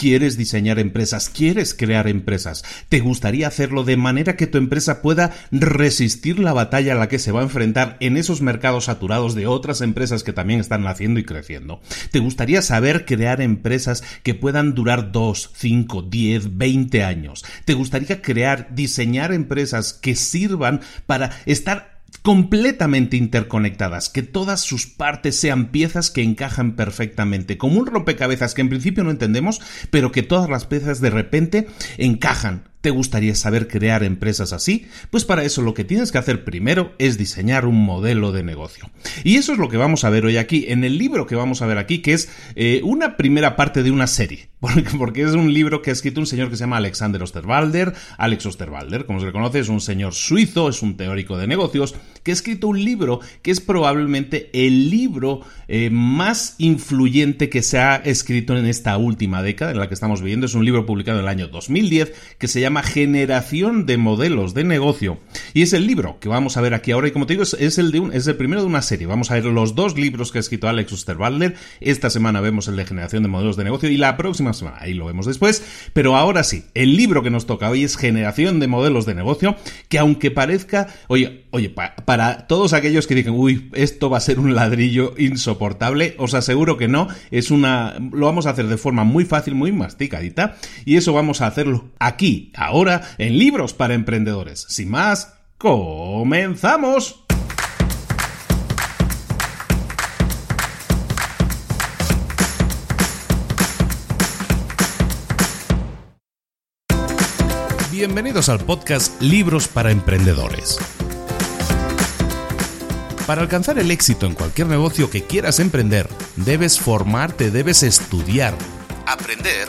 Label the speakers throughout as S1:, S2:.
S1: ¿Quieres diseñar empresas? ¿Quieres crear empresas? ¿Te gustaría hacerlo de manera que tu empresa pueda resistir la batalla a la que se va a enfrentar en esos mercados saturados de otras empresas que también están naciendo y creciendo? ¿Te gustaría saber crear empresas que puedan durar 2, 5, 10, 20 años? ¿Te gustaría crear, diseñar empresas que sirvan para estar completamente interconectadas, que todas sus partes sean piezas que encajan perfectamente, como un rompecabezas que en principio no entendemos, pero que todas las piezas de repente encajan ¿Te gustaría saber crear empresas así? Pues para eso lo que tienes que hacer primero es diseñar un modelo de negocio. Y eso es lo que vamos a ver hoy aquí, en el libro que vamos a ver aquí, que es eh, una primera parte de una serie. Porque, es un libro que ha escrito un señor que se llama Alexander Osterwalder. Alex Osterwalder, como se le conoce, es un señor suizo, es un teórico de negocios, que ha escrito un libro que es probablemente el libro eh, más influyente que se ha escrito en esta última década en la que estamos viviendo. Es un libro publicado en el año 2010 que se llama Generación de Modelos de Negocio. Y es el libro que vamos a ver aquí ahora. Y como te digo, es, el, de es el primero de una serie. Vamos a ver los dos libros que ha escrito Alex Osterwalder. Esta semana vemos el de Generación de Modelos de Negocio y la próxima semana, ahí lo vemos después. Pero ahora sí, el libro que nos toca hoy es Generación de Modelos de Negocio, que aunque parezca, oye, oye, para todos aquellos que digan, uy, esto va a ser un ladrillo insoportable, os aseguro que no. Es una, lo vamos a hacer de forma muy fácil, muy masticadita. Y eso vamos a hacerlo aquí, ahora en Libros para Emprendedores. Sin más, comenzamos. Bienvenidos al podcast Libros para Emprendedores. Para alcanzar el éxito en cualquier negocio que quieras emprender, debes formarte, debes estudiar, aprender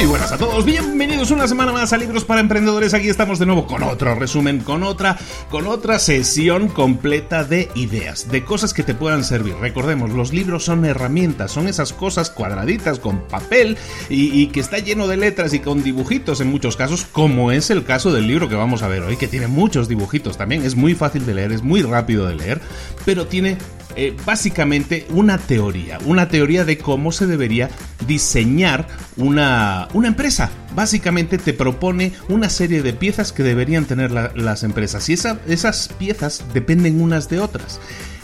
S1: Muy buenas a todos, bienvenidos una semana más a Libros para Emprendedores. Aquí estamos de nuevo con otro resumen, con otra, con otra sesión completa de ideas, de cosas que te puedan servir. Recordemos, los libros son herramientas, son esas cosas cuadraditas con papel y, y que está lleno de letras y con dibujitos en muchos casos, como es el caso del libro que vamos a ver hoy, que tiene muchos dibujitos también. Es muy fácil de leer, es muy rápido de leer, pero tiene eh, básicamente una teoría, una teoría de cómo se debería diseñar una, una empresa. Básicamente te propone una serie de piezas que deberían tener las empresas y esas piezas dependen unas de otras.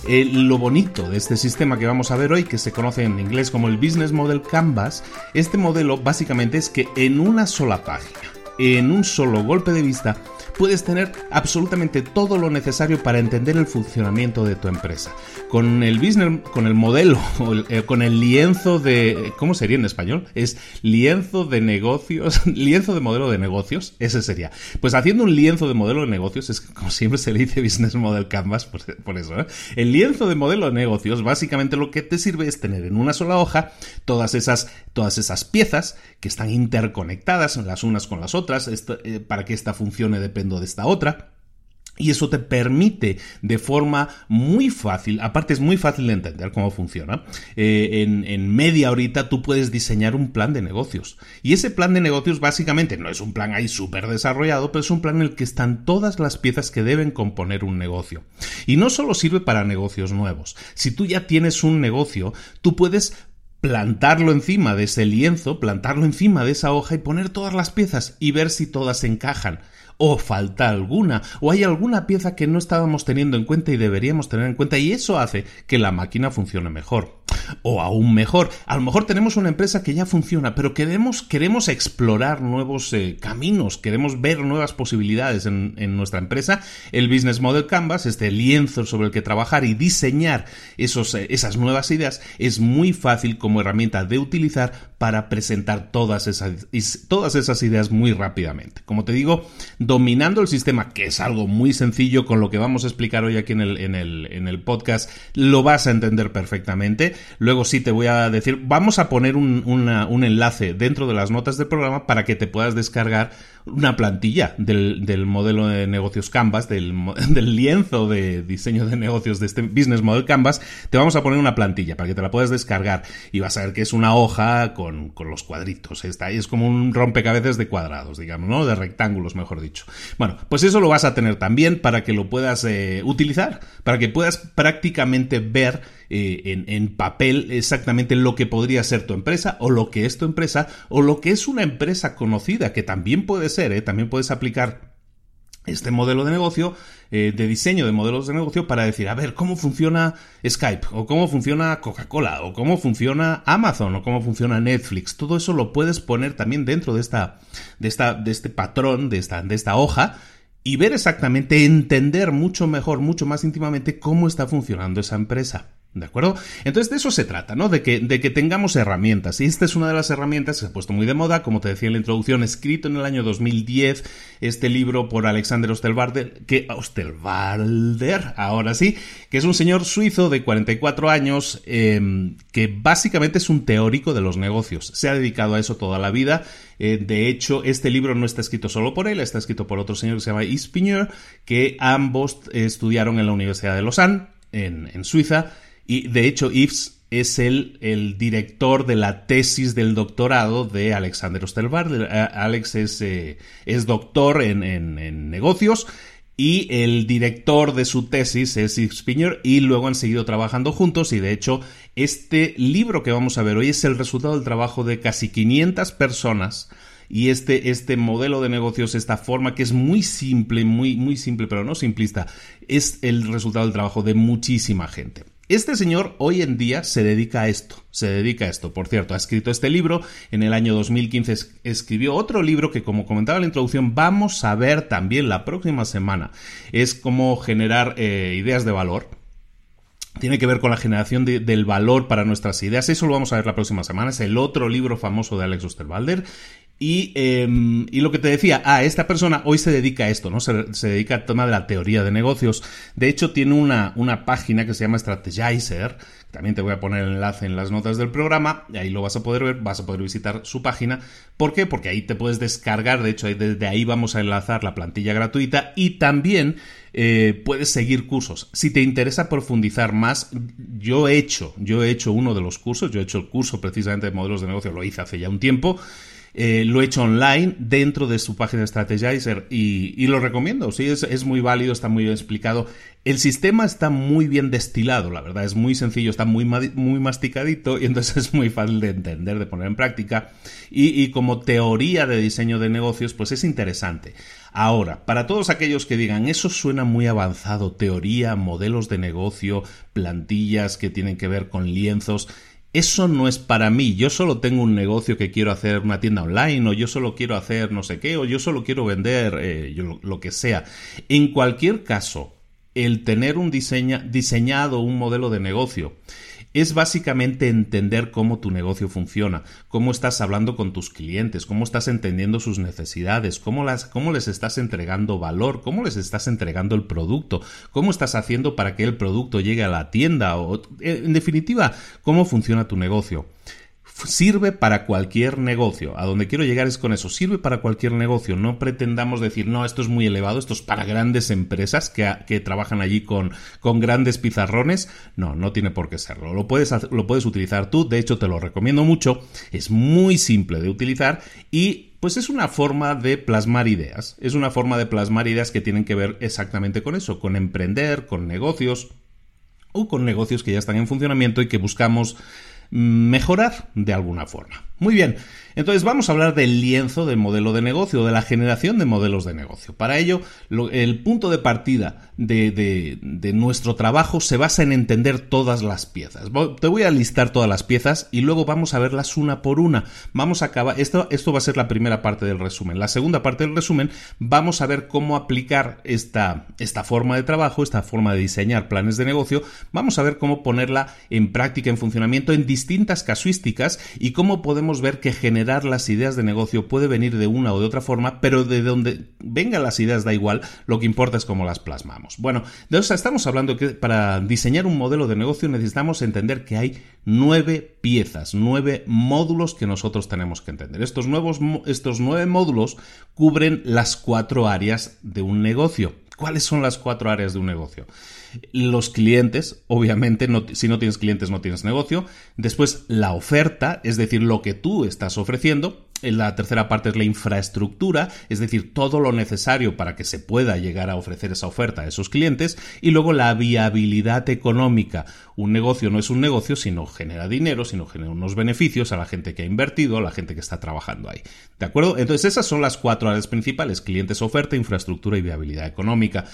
S1: Eh, lo bonito de este sistema que vamos a ver hoy, que se conoce en inglés como el Business Model Canvas, este modelo básicamente es que en una sola página, en un solo golpe de vista, puedes tener absolutamente todo lo necesario para entender el funcionamiento de tu empresa. Con el business, con el modelo, eh, con el lienzo de, ¿cómo sería en español? Es lienzo de negocios, lienzo de modelo de negocios, ese sería. Pues haciendo un lienzo de modelo de negocios, es como siempre se le dice Business Model Canvas, por, eso, ¿eh? El lienzo de modelo de negocios, básicamente lo que te sirve es tener en una sola hoja todas esas, todas esas piezas que están interconectadas las unas con las otras, eh, para que esta funcione de esta otra. Y eso te permite de forma muy fácil, aparte es muy fácil de entender cómo funciona, eh, en, media horita tú puedes diseñar un plan de negocios. Y ese plan de negocios básicamente no es un plan ahí súper desarrollado, pero es un plan en el que están todas las piezas que deben componer un negocio. Y no solo sirve para negocios nuevos. Si tú ya tienes un negocio, tú puedes plantarlo encima de ese lienzo, plantarlo encima de esa hoja y poner todas las piezas y ver si todas encajan o falta alguna, o hay alguna pieza que no estábamos teniendo en cuenta y deberíamos tener en cuenta, y eso hace que la máquina funcione mejor. O aún mejor, a lo mejor tenemos una empresa que ya funciona, pero queremos, queremos explorar nuevos eh, caminos, queremos ver nuevas posibilidades en, nuestra empresa. El Business Model Canvas, este lienzo sobre el que trabajar y diseñar esos, eh, esas nuevas ideas, es muy fácil como herramienta de utilizar para presentar todas esas, todas esas ideas muy rápidamente. Como te digo, dominando el sistema, que es algo muy sencillo con lo que vamos a explicar hoy aquí en el, en el, en el podcast, lo vas a entender perfectamente. Luego sí te voy a decir, vamos a poner un, un enlace dentro de las notas del programa para que te puedas descargar una plantilla del, del modelo de negocios Canvas, del, del, lienzo de diseño de negocios de este Business Model Canvas, te vamos a poner una plantilla para que te la puedas descargar y vas a ver que es una hoja con, con los cuadritos. Está ahí, es como un rompecabezas de cuadrados, digamos, ¿no? De rectángulos, mejor dicho. Bueno, pues eso lo vas a tener también para que lo puedas eh, utilizar, para que puedas prácticamente ver eh, en, en, papel exactamente lo que podría ser tu empresa o lo que es tu empresa o lo que es una empresa conocida, que también puede ser, ¿eh? también puedes aplicar este modelo de negocio, eh, de diseño de modelos de negocio para decir, a ver, ¿cómo funciona Skype? ¿O cómo funciona Coca-Cola? ¿O cómo funciona Amazon? ¿O cómo funciona Netflix? Todo eso lo puedes poner también dentro de esta, de esta, de este patrón, de esta, de esta hoja, y ver exactamente, entender mucho mejor, mucho más íntimamente cómo está funcionando esa empresa. ¿De acuerdo? Entonces de eso se trata, ¿no? De que, de que tengamos herramientas. Y esta es una de las herramientas que se ha puesto muy de moda, como te decía en la introducción, escrito en el año 2010, este libro por Alexander Osterwalder, que Osterwalder, ahora sí, que es un señor suizo de 44 años, em, que básicamente es un teórico de los negocios. Se ha dedicado a eso toda la vida. Eh, de hecho, este libro no está escrito solo por él, está escrito por otro señor que se llama Ispinger, que ambos estudiaron en la Universidad de Lausanne, en Suiza, y de hecho, Yves es el, el, director de la tesis del doctorado de Alexander Osterwalder. Alex es, eh, es doctor en, en, negocios y el director de su tesis es Yves Piñer y luego han seguido trabajando juntos y de hecho este libro que vamos a ver hoy es el resultado del trabajo de casi 500 personas y este, este modelo de negocios, esta forma que es muy simple, muy, muy simple, pero no simplista, es el resultado del trabajo de muchísima gente. Este señor hoy en día se dedica a esto, se dedica a esto. Por cierto, ha escrito este libro, en el año 2015 escribió otro libro que, como comentaba en la introducción, vamos a ver también la próxima semana. Es cómo generar eh, ideas de valor. Tiene que ver con la generación del valor para nuestras ideas. Eso lo vamos a ver la próxima semana. Es el otro libro famoso de Alex Osterwalder. Em, y, lo que te decía, ah, esta persona hoy se dedica a esto, ¿no? Se, dedica al tema de la teoría de negocios. De hecho, tiene una, una página que se llama Strategizer. También te voy a poner el enlace en las notas del programa. Y ahí lo vas a poder ver, vas a poder visitar su página. ¿Por qué? Porque ahí te puedes descargar. De hecho, desde ahí vamos a enlazar la plantilla gratuita. Y también eh, puedes seguir cursos. Si te interesa profundizar más, yo he hecho, yo he hecho uno de los cursos. Yo he hecho el curso precisamente de modelos de negocio. Lo hice hace ya un tiempo. Eh, lo he hecho online dentro de su página Strategizer y, lo recomiendo. Sí, es, muy válido, está muy bien explicado. El sistema está muy bien destilado, la verdad, es muy sencillo, está muy, muy masticadito y entonces es muy fácil de entender, de poner en práctica. Y como teoría de diseño de negocios, pues es interesante. Ahora, para todos aquellos que digan, eso suena muy avanzado, teoría, modelos de negocio, plantillas que tienen que ver con lienzos, eso no es para mí. Yo solo tengo un negocio que quiero hacer una tienda online o yo solo quiero hacer no sé qué o yo solo quiero vender eh, lo, que sea. En cualquier caso, el tener un diseña, diseñado un modelo de negocio es básicamente entender cómo tu negocio funciona, cómo estás hablando con tus clientes, cómo estás entendiendo sus necesidades, cómo, las, cómo les estás entregando valor, cómo les estás entregando el producto, cómo estás haciendo para que el producto llegue a la tienda o, en definitiva, cómo funciona tu negocio sirve para cualquier negocio. A donde quiero llegar es con eso. Sirve para cualquier negocio. No pretendamos decir, no, esto es muy elevado, esto es para grandes empresas que, que trabajan allí con, con, grandes pizarrones. No, no tiene por qué serlo. Lo puedes, lo puedes utilizar tú. De hecho, te lo recomiendo mucho. Es muy simple de utilizar y pues es una forma de plasmar ideas. Es una forma de plasmar ideas que tienen que ver exactamente con eso, con emprender, con negocios o con negocios que ya están en funcionamiento y que buscamos mejorar de alguna forma. Muy bien, entonces vamos a hablar del lienzo del modelo de negocio, de la generación de modelos de negocio. Para ello, el punto de partida de, nuestro trabajo se basa en entender todas las piezas. Te voy a listar todas las piezas y luego vamos a verlas una por una. Vamos a acabar, esto, esto va a ser la primera parte del resumen. La segunda parte del resumen vamos a ver cómo aplicar esta, esta forma de trabajo, esta forma de diseñar planes de negocio. Vamos a ver cómo ponerla en práctica, en funcionamiento en distintas casuísticas y cómo podemos ver que generar las ideas de negocio puede venir de una o de otra forma, pero de donde vengan las ideas da igual, lo que importa es cómo las plasmamos. Bueno, de estamos hablando que para diseñar un modelo de negocio necesitamos entender que hay nueve piezas, nueve módulos que nosotros tenemos que entender. Estos, nuevos, estos nueve módulos cubren las cuatro áreas de un negocio. ¿Cuáles son las cuatro áreas de un negocio? Los clientes, obviamente, si no tienes clientes no tienes negocio. Después la oferta, es decir, lo que tú estás ofreciendo. La tercera parte es la infraestructura, es decir, todo lo necesario para que se pueda llegar a ofrecer esa oferta a esos clientes. Y luego la viabilidad económica. Un negocio no es un negocio, sino genera dinero, sino genera unos beneficios a la gente que ha invertido, a la gente que está trabajando ahí. ¿De acuerdo? Entonces esas son las cuatro áreas principales, clientes, oferta, infraestructura y viabilidad económica.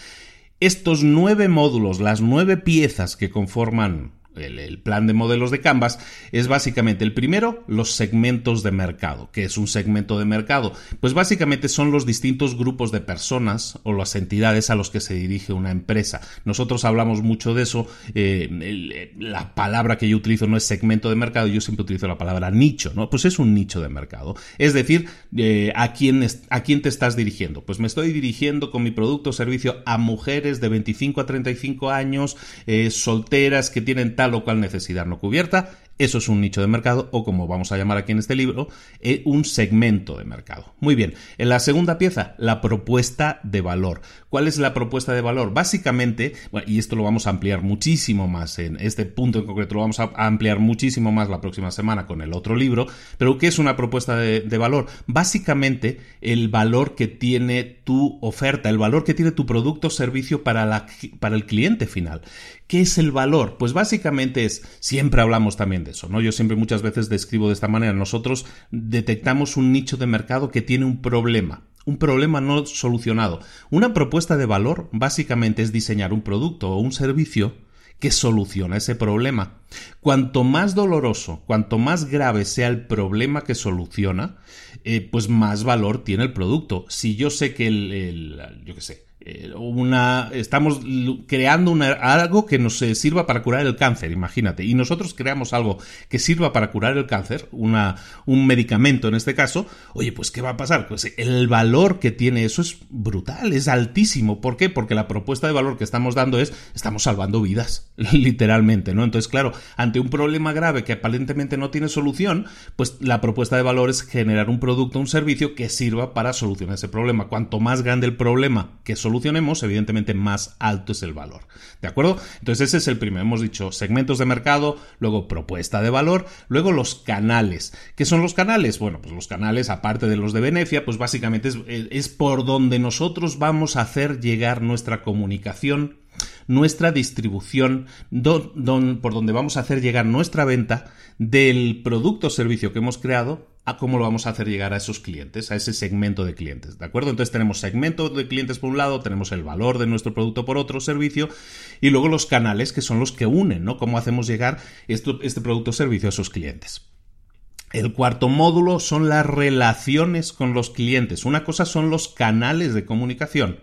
S1: Estos nueve módulos, las nueve piezas que conforman el, plan de modelos de Canvas es básicamente el primero, los segmentos de mercado. ¿Qué es un segmento de mercado? Pues básicamente son los distintos grupos de personas o las entidades a los que se dirige una empresa. Nosotros hablamos mucho de eso. Eh, la palabra que yo utilizo no es segmento de mercado, yo siempre utilizo la palabra nicho, ¿no? Pues es un nicho de mercado. Es decir, eh, ¿a, quién ¿a quién te estás dirigiendo? Pues me estoy dirigiendo con mi producto o servicio a mujeres de 25 a 35 años, eh, solteras que tienen tal o cual necesidad no cubierta eso es un nicho de mercado o como vamos a llamar aquí en este libro, eh, un segmento de mercado. Muy bien, en la segunda pieza, la propuesta de valor. ¿Cuál es la propuesta de valor? Básicamente, y esto lo vamos a ampliar muchísimo más en este punto en concreto, lo vamos a ampliar muchísimo más la próxima semana con el otro libro, pero ¿qué es una propuesta de, valor? Básicamente, el valor que tiene tu oferta, el valor que tiene tu producto o servicio para, la, para el cliente final. ¿Qué es el valor? Pues básicamente es, siempre hablamos también de eso, ¿no? Yo siempre muchas veces describo de esta manera, nosotros detectamos un nicho de mercado que tiene un problema, un problema no solucionado. Una propuesta de valor básicamente es diseñar un producto o un servicio que soluciona ese problema. Cuanto más doloroso, cuanto más grave sea el problema que soluciona, eh, pues más valor tiene el producto. Si yo sé que el, yo qué sé, una, estamos creando algo que nos eh, sirva para curar el cáncer, imagínate, y nosotros creamos algo que sirva para curar el cáncer, una, un medicamento en este caso, oye, pues ¿qué va a pasar? Pues el valor que tiene eso es brutal, es altísimo. ¿Por qué? Porque la propuesta de valor que estamos dando es, estamos salvando vidas, literalmente, ¿no? Entonces, claro, ante un problema grave que aparentemente no tiene solución, pues la propuesta de valor es generar un producto, un servicio que sirva para solucionar ese problema. Cuanto más grande el problema que soluciona, solucionemos, evidentemente más alto es el valor. ¿De acuerdo? Entonces ese es el primero. Hemos dicho segmentos de mercado, luego propuesta de valor, luego los canales. ¿Qué son los canales? Bueno, pues los canales, aparte de los de Beneficia, pues básicamente es, por donde nosotros vamos a hacer llegar nuestra comunicación nuestra distribución, por donde vamos a hacer llegar nuestra venta del producto o servicio que hemos creado a cómo lo vamos a hacer llegar a esos clientes, a ese segmento de clientes, ¿de acuerdo? Entonces tenemos segmento de clientes por un lado, tenemos el valor de nuestro producto por otro servicio y luego los canales que son los que unen, ¿no? Cómo hacemos llegar este producto o servicio a esos clientes. El cuarto módulo son las relaciones con los clientes. Una cosa son los canales de comunicación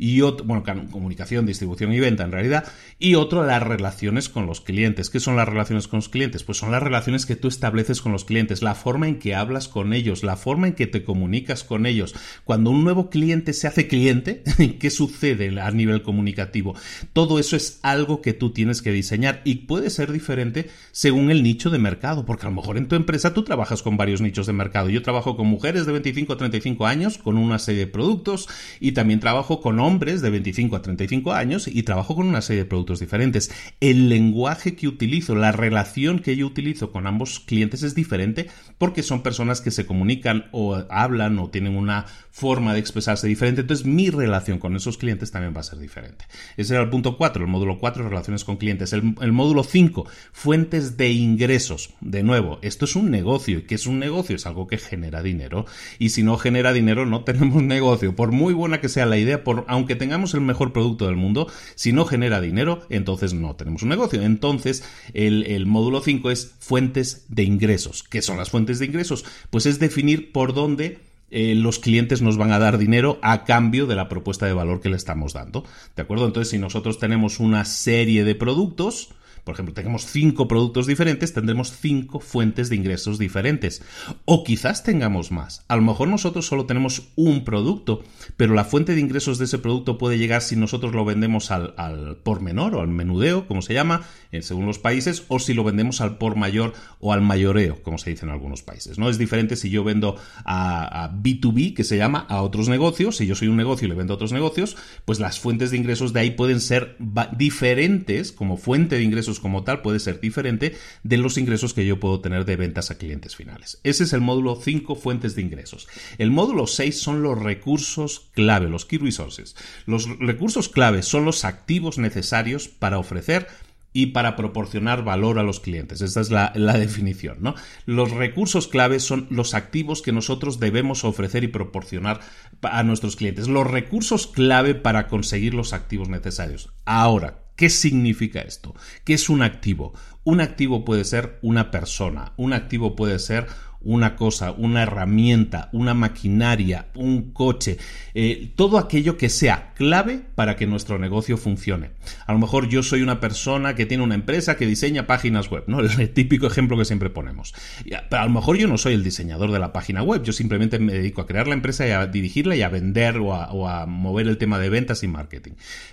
S1: y otro, bueno, comunicación, distribución y venta en realidad, y otro las relaciones con los clientes. ¿Qué son las relaciones con los clientes? Pues son las relaciones que tú estableces con los clientes, la forma en que hablas con ellos, la forma en que te comunicas con ellos. Cuando un nuevo cliente se hace cliente, ¿qué sucede a nivel comunicativo? Todo eso es algo que tú tienes que diseñar y puede ser diferente según el nicho de mercado, porque a lo mejor en tu empresa tú trabajas con varios nichos de mercado. Yo trabajo con mujeres de 25 a 35 años con una serie de productos y también trabajo con hombres hombres de 25 a 35 años y trabajo con una serie de productos diferentes. El lenguaje que utilizo, la relación que yo utilizo con ambos clientes es diferente porque son personas que se comunican o hablan o tienen una forma de expresarse diferente. Entonces mi relación con esos clientes también va a ser diferente. Ese era el punto 4, el módulo 4, relaciones con clientes. El, el módulo 5, fuentes de ingresos. De nuevo, esto es un negocio. ¿Y qué es un negocio? Es algo que genera dinero. Y si no genera dinero, no tenemos negocio. Por muy buena que sea la idea, por, aunque tengamos el mejor producto del mundo, si no genera dinero, entonces no tenemos un negocio. Entonces, el, módulo 5 es fuentes de ingresos. ¿Qué son las fuentes de ingresos? Pues es definir por dónde eh, los clientes nos van a dar dinero a cambio de la propuesta de valor que le estamos dando. ¿De acuerdo? Entonces, si nosotros tenemos una serie de productos, por ejemplo, tenemos cinco productos diferentes, tendremos cinco fuentes de ingresos diferentes. O quizás tengamos más. A lo mejor nosotros solo tenemos un producto, pero la fuente de ingresos de ese producto puede llegar si nosotros lo vendemos al, por menor o al menudeo, como se llama, eh, según los países, o si lo vendemos al por mayor o al mayoreo, como se dice en algunos países. ¿no? Es diferente si yo vendo a, a B2B, que se llama, a otros negocios. Si yo soy un negocio y le vendo a otros negocios, pues las fuentes de ingresos de ahí pueden ser diferentes como fuente de ingresos como tal puede ser diferente de los ingresos que yo puedo tener de ventas a clientes finales. Ese es el módulo 5, fuentes de ingresos. El módulo 6 son los recursos clave, los key resources. Los recursos clave son los activos necesarios para ofrecer y para proporcionar valor a los clientes. Esta es la, la, definición, ¿no? Los recursos clave son los activos que nosotros debemos ofrecer y proporcionar a nuestros clientes. Los recursos clave para conseguir los activos necesarios. Ahora, ¿Qué significa esto? ¿Qué es un activo? Un activo puede ser una persona, un activo puede ser una cosa, una herramienta, una maquinaria, un coche, eh, todo aquello que sea clave para que nuestro negocio funcione. A lo mejor yo soy una persona que tiene una empresa que diseña páginas web, ¿no? El típico ejemplo que siempre ponemos. Pero a lo mejor yo no soy el diseñador de la página web, yo simplemente me dedico a crear la empresa y a dirigirla y a vender o a, mover el tema de ventas y marketing.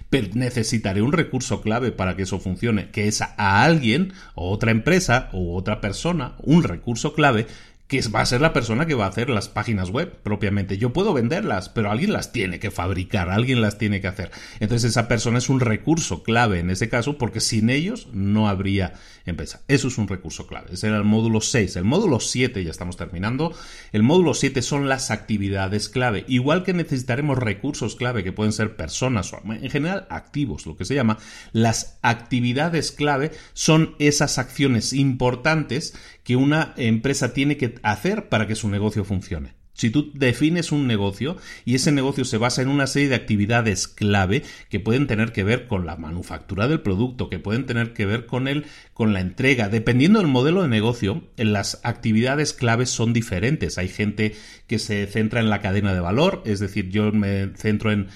S1: Pero necesitaré un recurso clave para que eso funcione, que es a alguien o otra empresa o otra persona, un recurso clave que va a ser la persona que va a hacer las páginas web propiamente. Yo puedo venderlas, pero alguien las tiene que fabricar, alguien las tiene que hacer. Entonces esa persona es un recurso clave en ese caso porque sin ellos no habría empresa. Eso es un recurso clave. Ese era el módulo 6. El módulo 7, ya estamos terminando, el módulo 7 son las actividades clave. Igual que necesitaremos recursos clave que pueden ser personas o en general activos, lo que se llama, las actividades clave son esas acciones importantes que una empresa tiene que hacer para que su negocio funcione. Si tú defines un negocio y ese negocio se basa en una serie de actividades clave que pueden tener que ver con la manufactura del producto, que pueden tener que ver con el, con la entrega, dependiendo del modelo de negocio, las actividades claves son diferentes. Hay gente que se centra en la cadena de valor, es decir, yo me centro en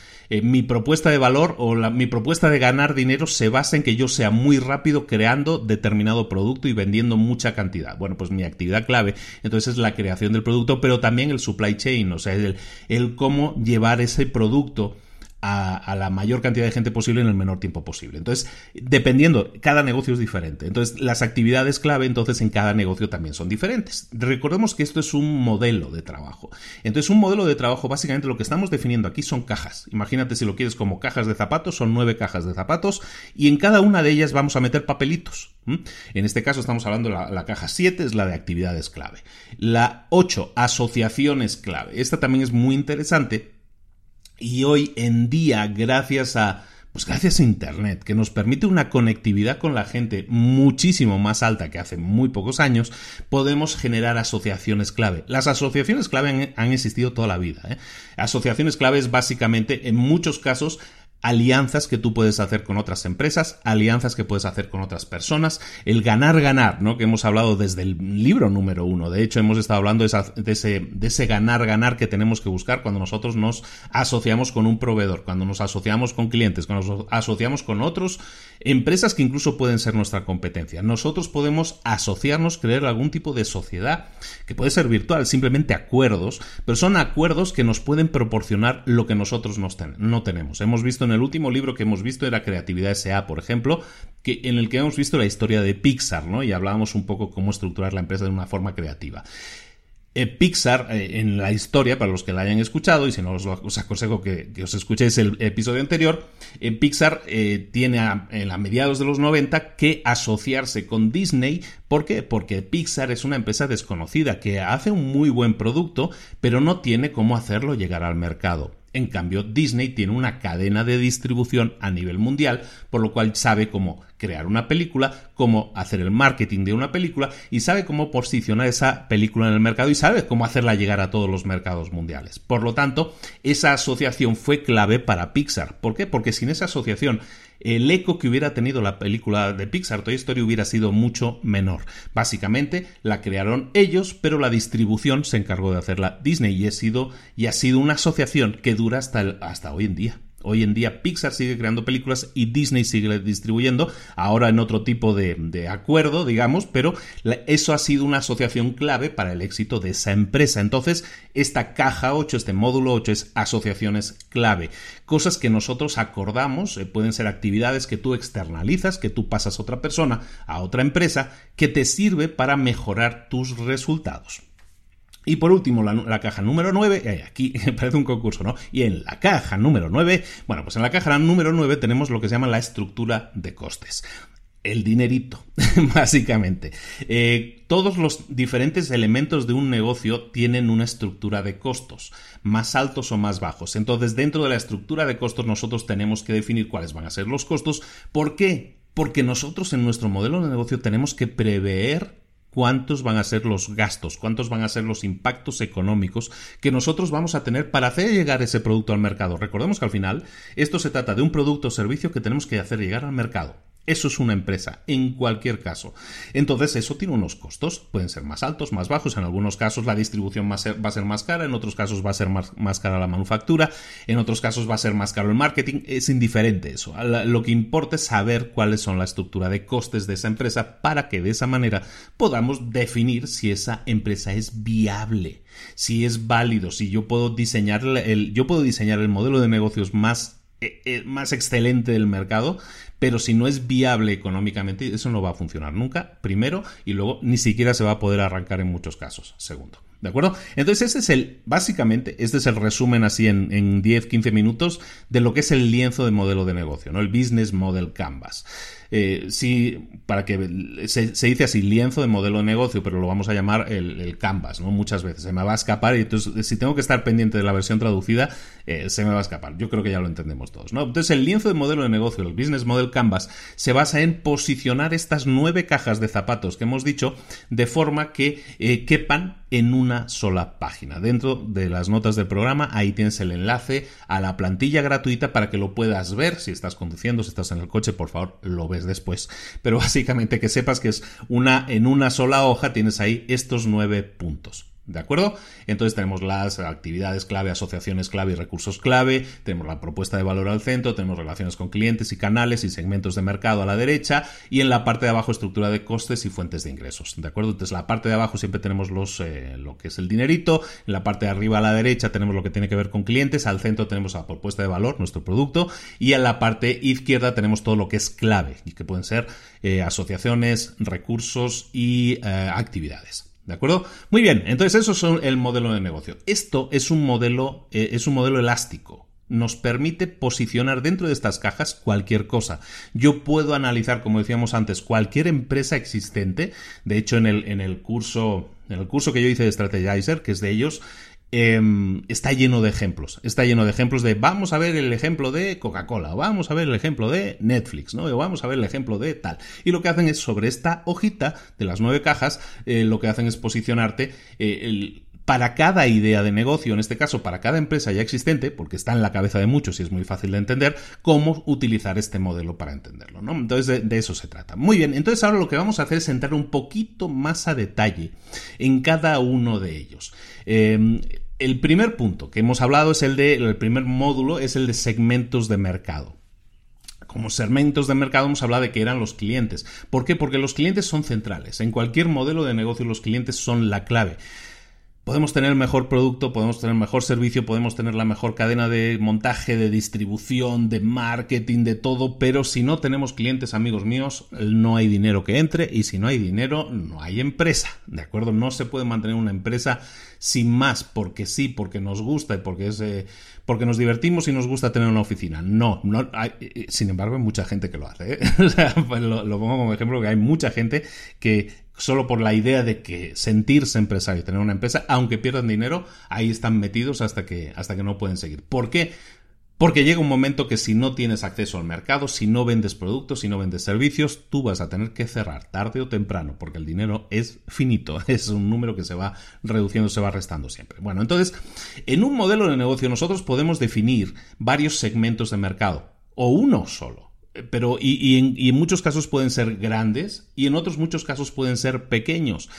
S1: mi propuesta de valor o mi propuesta de ganar dinero se basa en que yo sea muy rápido creando determinado producto y vendiendo mucha cantidad. Bueno, pues mi actividad clave entonces es la creación del producto, pero también el supply chain, o sea, el, el cómo llevar ese producto a, la mayor cantidad de gente posible en el menor tiempo posible. Entonces, dependiendo, cada negocio es diferente. Entonces, las actividades clave, entonces, en cada negocio también son diferentes. Recordemos que esto es un modelo de trabajo. Entonces, un modelo de trabajo, básicamente lo que estamos definiendo aquí son cajas. Imagínate si lo quieres como cajas de zapatos, son nueve cajas de zapatos, y en cada una de ellas vamos a meter papelitos. En este caso estamos hablando de la, la caja 7, es la de actividades clave. La 8, asociaciones clave. Esta también es muy interesante y hoy en día, gracias a pues gracias a Internet, que nos permite una conectividad con la gente muchísimo más alta que hace muy pocos años, podemos generar asociaciones clave. Las asociaciones clave han, existido toda la vida. ¿eh? Asociaciones clave es básicamente, en muchos casos, alianzas que tú puedes hacer con otras empresas, alianzas que puedes hacer con otras personas, el ganar-ganar, ¿no? Que hemos hablado desde el libro número uno. De hecho, hemos estado hablando de, ese, de ese ganar-ganar que tenemos que buscar cuando nosotros nos asociamos con un proveedor, cuando nos asociamos con clientes, cuando nos asociamos con otros empresas que incluso pueden ser nuestra competencia. Nosotros podemos asociarnos, crear algún tipo de sociedad que puede ser virtual, simplemente acuerdos, pero son acuerdos que nos pueden proporcionar lo que nosotros no tenemos. Hemos visto en el último libro que hemos visto era Creatividad S.A., por ejemplo, que, en el que hemos visto la historia de Pixar, ¿no? Y hablábamos un poco cómo estructurar la empresa de una forma creativa. Eh, Pixar, eh, en la historia, para los que la hayan escuchado, y si no os, aconsejo que, os escuchéis el episodio anterior, eh, Pixar tiene a, en a mediados de los 90 que asociarse con Disney. ¿Por qué? Porque Pixar es una empresa desconocida que hace un muy buen producto, pero no tiene cómo hacerlo llegar al mercado. En cambio, Disney tiene una cadena de distribución a nivel mundial, por lo cual sabe cómo crear una película, cómo hacer el marketing de una película y sabe cómo posicionar esa película en el mercado y sabe cómo hacerla llegar a todos los mercados mundiales. Por lo tanto, esa asociación fue clave para Pixar. ¿Por qué? Porque sin esa asociación el eco que hubiera tenido la película de Pixar Toy Story hubiera sido mucho menor. Básicamente la crearon ellos, pero la distribución se encargó de hacerla Disney y ha sido, y ha sido una asociación que dura hasta, hasta hoy en día. Hoy en día Pixar sigue creando películas y Disney sigue distribuyendo, ahora en otro tipo de, acuerdo, digamos, pero eso ha sido una asociación clave para el éxito de esa empresa. Entonces, esta caja 8, este módulo 8 es asociaciones clave. Cosas que nosotros acordamos, eh, pueden ser actividades que tú externalizas, que tú pasas a otra persona, a otra empresa, que te sirve para mejorar tus resultados. Y por último, la, caja número 9, eh, aquí parece un concurso, ¿no? Y en la caja número 9, bueno, pues en la caja número 9 tenemos lo que se llama la estructura de costes. El dinerito, básicamente. Eh, todos los diferentes elementos de un negocio tienen una estructura de costos, más altos o más bajos. Entonces, dentro de la estructura de costos, nosotros tenemos que definir cuáles van a ser los costos. ¿Por qué? Porque nosotros en nuestro modelo de negocio tenemos que prever cuántos van a ser los gastos, cuántos van a ser los impactos económicos que nosotros vamos a tener para hacer llegar ese producto al mercado. Recordemos que al final esto se trata de un producto o servicio que tenemos que hacer llegar al mercado. Eso es una empresa, en cualquier caso. Entonces, eso tiene unos costos. Pueden ser más altos, más bajos. En algunos casos la distribución va a ser, más cara, en otros casos va a ser más, más, cara la manufactura, en otros casos va a ser más caro el marketing. Es indiferente eso. Lo que importa es saber cuáles son la estructura de costes de esa empresa para que de esa manera podamos definir si esa empresa es viable, si es válido, si yo puedo diseñar el, yo puedo diseñar el modelo de negocios más eh, eh, más excelente del mercado, pero si no es viable económicamente, eso no va a funcionar nunca, primero, y luego ni siquiera se va a poder arrancar en muchos casos, segundo. ¿De acuerdo? Entonces, este es el, básicamente, este es el resumen así en, en 10, 15 minutos de lo que es el lienzo de modelo de negocio, ¿no? El Business Model Canvas. Eh, sí, para que se, dice así, lienzo de modelo de negocio, pero lo vamos a llamar el, canvas, ¿no? Muchas veces se me va a escapar y entonces si tengo que estar pendiente de la versión traducida, eh, se me va a escapar. Yo creo que ya lo entendemos todos, ¿no? Entonces el lienzo de modelo de negocio, el business model de Canvas se basa en posicionar estas nueve cajas de zapatos que hemos dicho de forma que eh, quepan en una sola página. Dentro de las notas del programa, ahí tienes el enlace a la plantilla gratuita para que lo puedas ver. Si estás conduciendo, si estás en el coche, por favor, lo ves después. Pero básicamente que sepas que es una en una sola hoja tienes ahí estos nueve puntos. ¿De acuerdo? Entonces tenemos las actividades clave, asociaciones clave y recursos clave, tenemos la propuesta de valor al centro, tenemos relaciones con clientes y canales y segmentos de mercado a la derecha y en la parte de abajo estructura de costes y fuentes de ingresos. ¿De acuerdo? Entonces la parte de abajo siempre tenemos los, eh, lo que es el dinerito, en la parte de arriba a la derecha tenemos lo que tiene que ver con clientes, al centro tenemos la propuesta de valor, nuestro producto y en la parte izquierda tenemos todo lo que es clave y que pueden ser eh, asociaciones, recursos y eh, actividades. ¿De acuerdo? Muy bien, entonces eso es el modelo de negocio. Esto es un modelo, eh, es un modelo elástico. Nos permite posicionar dentro de estas cajas cualquier cosa. Yo puedo analizar, como decíamos antes, cualquier empresa existente. De hecho, en el, en el curso, en el curso que yo hice de Strategizer, que es de ellos, Em, está lleno de ejemplos. Está lleno de ejemplos de vamos a ver el ejemplo de Coca-Cola, vamos a ver el ejemplo de Netflix, ¿no? O vamos a ver el ejemplo de tal. Y lo que hacen es sobre esta hojita de las nueve cajas, eh, lo que hacen es posicionarte eh, para cada idea de negocio, en este caso para cada empresa ya existente, porque está en la cabeza de muchos y es muy fácil de entender, cómo utilizar este modelo para entenderlo. ¿no? Entonces de, eso se trata. Muy bien, entonces ahora lo que vamos a hacer es entrar un poquito más a detalle en cada uno de ellos. Em, el primer punto que hemos hablado es el de, el primer módulo es el de segmentos de mercado. Como segmentos de mercado hemos hablado de que eran los clientes. ¿Por qué? Porque los clientes son centrales. En cualquier modelo de negocio los clientes son la clave. Podemos tener el mejor producto, podemos tener el mejor servicio, podemos tener la mejor cadena de montaje, de distribución, de marketing, de todo, pero si no tenemos clientes, amigos míos, no hay dinero que entre y si no hay dinero, no hay empresa, ¿de acuerdo? No se puede mantener una empresa sin más, porque sí, porque nos gusta y porque es... Eh, porque nos divertimos y nos gusta tener una oficina. No, no hay, eh, sin embargo hay mucha gente que lo hace. ¿eh? Pues lo, lo pongo como ejemplo que hay mucha gente que solo por la idea de que sentirse empresario, tener una empresa, aunque pierdan dinero, ahí están metidos hasta que, hasta que no pueden seguir. ¿Por qué? Porque llega un momento que si no tienes acceso al mercado, si no vendes productos, si no vendes servicios, tú vas a tener que cerrar tarde o temprano, porque el dinero es finito, es un número que se va reduciendo, se va restando siempre. Bueno, entonces, en un modelo de negocio nosotros podemos definir varios segmentos de mercado, o uno solo pero y, en, muchos casos pueden ser grandes y en otros muchos casos pueden ser pequeños.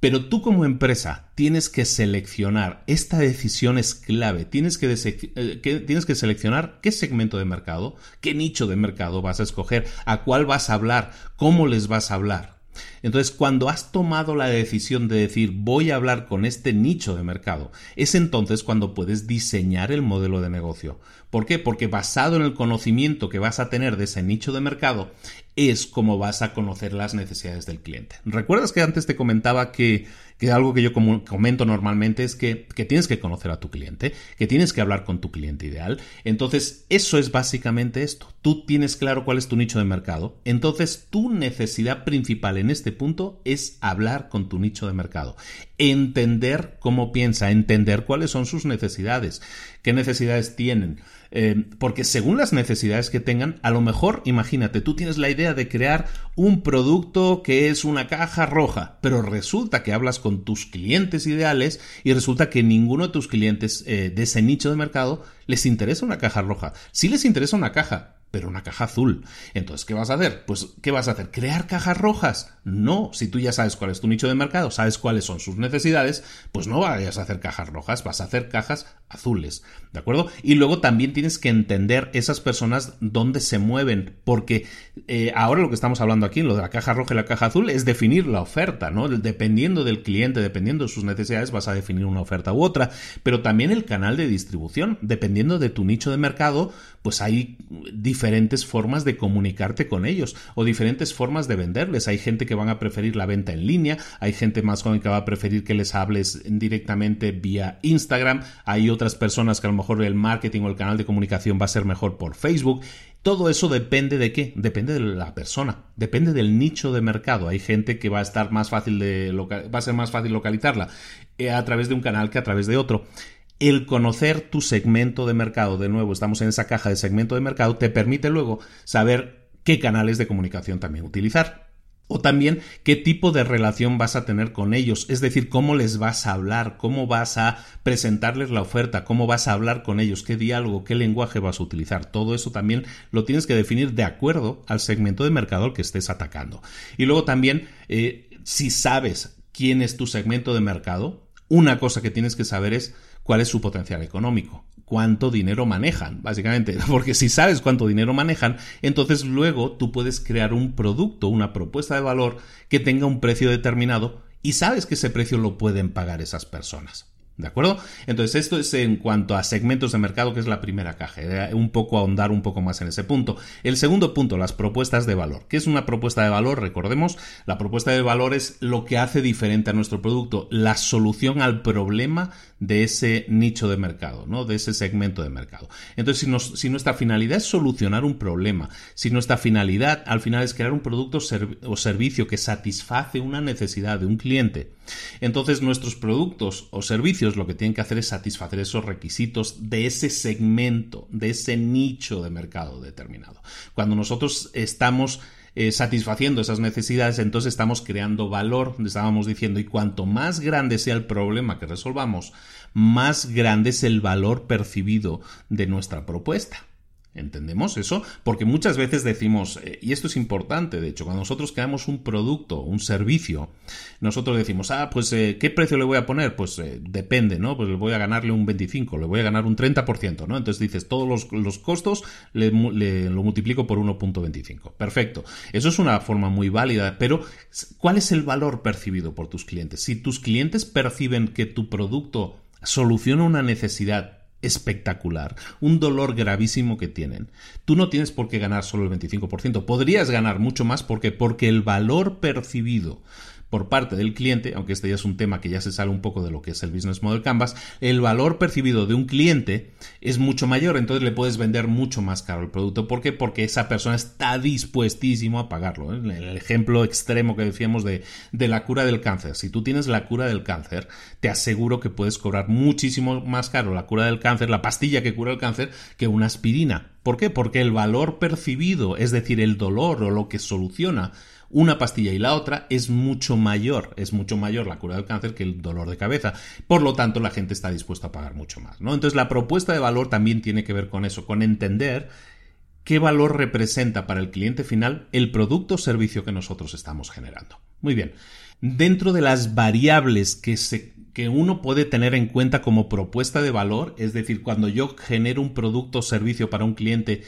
S1: Pero tú como empresa tienes que seleccionar, esta decisión es clave, tienes que, eh, que, tienes que seleccionar qué segmento de mercado, qué nicho de mercado vas a escoger, a cuál vas a hablar, cómo les vas a hablar. Entonces, cuando has tomado la decisión de decir voy a hablar con este nicho de mercado, es entonces cuando puedes diseñar el modelo de negocio. ¿Por qué? Porque basado en el conocimiento que vas a tener de ese nicho de mercado, es como vas a conocer las necesidades del cliente. ¿Recuerdas que antes te comentaba que que algo que yo comento normalmente es que, tienes que conocer a tu cliente, que tienes que hablar con tu cliente ideal. Entonces, eso es básicamente esto. Tú tienes claro cuál es tu nicho de mercado. Entonces, tu necesidad principal en este punto es hablar con tu nicho de mercado. Entender cómo piensa, entender cuáles son sus necesidades, qué necesidades tienen. Eh, porque según las necesidades que tengan, a lo mejor, imagínate, tú tienes la idea de crear un producto que es una caja roja, pero resulta que hablas con tus clientes ideales y resulta que ninguno de tus clientes eh, de ese nicho de mercado les interesa una caja roja. Sí les interesa una caja, pero una caja azul. Entonces, ¿qué vas a hacer? Pues, ¿qué vas a hacer? ¿Crear cajas rojas? No, si tú ya sabes cuál es tu nicho de mercado, sabes cuáles son sus necesidades, pues no vayas a hacer cajas rojas, vas a hacer cajas azules, ¿de acuerdo? Y luego también tienes que entender esas personas dónde se mueven, porque eh, ahora lo que estamos hablando aquí, lo de la caja roja y la caja azul, es definir la oferta, ¿no? Dependiendo del cliente, dependiendo de sus necesidades, vas a definir una oferta u otra, pero también el canal de distribución, dependiendo de tu nicho de mercado, pues hay diferentes formas de comunicarte con ellos o diferentes formas de venderles. Hay gente que van a preferir la venta en línea, hay gente más joven que va a preferir que les hables directamente vía Instagram, hay otras personas que a lo mejor el marketing o el canal de comunicación va a ser mejor por Facebook. Todo eso depende de qué? Depende de la persona, depende del nicho de mercado. Hay gente que va a estar más fácil de va a ser más fácil localizarla eh, a través de un canal que a través de otro el conocer tu segmento de mercado, de nuevo, estamos en esa caja de segmento de mercado, te permite luego saber qué canales de comunicación también utilizar. O también qué tipo de relación vas a tener con ellos, es decir, cómo les vas a hablar, cómo vas a presentarles la oferta, cómo vas a hablar con ellos, qué diálogo, qué lenguaje vas a utilizar. Todo eso también lo tienes que definir de acuerdo al segmento de mercado al que estés atacando. Y luego también, eh, si sabes quién es tu segmento de mercado, una cosa que tienes que saber es cuál es su potencial económico cuánto dinero manejan, básicamente. Porque si sabes cuánto dinero manejan, entonces luego tú puedes crear un producto, una propuesta de valor que tenga un precio determinado y sabes que ese precio lo pueden pagar esas personas. ¿De acuerdo? Entonces, esto es en cuanto a segmentos de mercado, que es la primera caja. Eh, un poco ahondar un poco más en ese punto. El segundo punto, las propuestas de valor. ¿Qué es una propuesta de valor? Recordemos, la propuesta de valor es lo que hace diferente a nuestro producto, la solución al problema de ese nicho de mercado, ¿no? De ese segmento de mercado. Entonces, si, si nuestra finalidad es solucionar un problema, si nuestra finalidad al final es crear un producto o servicio que satisface una necesidad de un cliente, entonces nuestros productos o servicios lo que tienen que hacer es satisfacer esos requisitos de ese segmento, de ese nicho de mercado determinado. Cuando nosotros estamos eh, satisfaciendo esas necesidades, entonces estamos creando valor, estábamos diciendo, y cuanto más grande sea el problema que resolvamos, más grande es el valor percibido de nuestra propuesta. ¿Entendemos eso? Porque muchas veces decimos, eh, y esto es importante, de hecho, cuando nosotros creamos un producto, un servicio, nosotros decimos, ah, pues, eh, ¿qué precio le voy a poner? Pues eh, depende, ¿no? Pues le voy a ganarle un 25, le voy a ganar un 30%, ¿no? Entonces dices, todos los, costos le, lo multiplico por 1.25. Perfecto. Eso es una forma muy válida, pero ¿cuál es el valor percibido por tus clientes? Si tus clientes perciben que tu producto soluciona una necesidad espectacular, un dolor gravísimo que tienen. Tú no tienes por qué ganar solo el 25%, podrías ganar mucho más porque porque el valor percibido por parte del cliente, aunque este ya es un tema que ya se sale un poco de lo que es el Business Model Canvas, el valor percibido de un cliente es mucho mayor, entonces le puedes vender mucho más caro el producto. ¿Por qué? Porque esa persona está dispuestísimo a pagarlo. ¿eh? El ejemplo extremo que decíamos de, de la cura del cáncer. Si tú tienes la cura del cáncer, te aseguro que puedes cobrar muchísimo más caro la cura del cáncer, la pastilla que cura el cáncer, que una aspirina. ¿Por qué? Porque el valor percibido, es decir, el dolor o lo que soluciona una pastilla y la otra es mucho mayor, es mucho mayor la cura del cáncer que el dolor de cabeza. Por lo tanto, la gente está dispuesta a pagar mucho más, ¿no? Entonces, la propuesta de valor también tiene que ver con eso, con entender qué valor representa para el cliente final el producto o servicio que nosotros estamos generando. Muy bien. Dentro de las variables que se que uno puede tener en cuenta como propuesta de valor, es decir, cuando yo genero un producto o servicio para un cliente,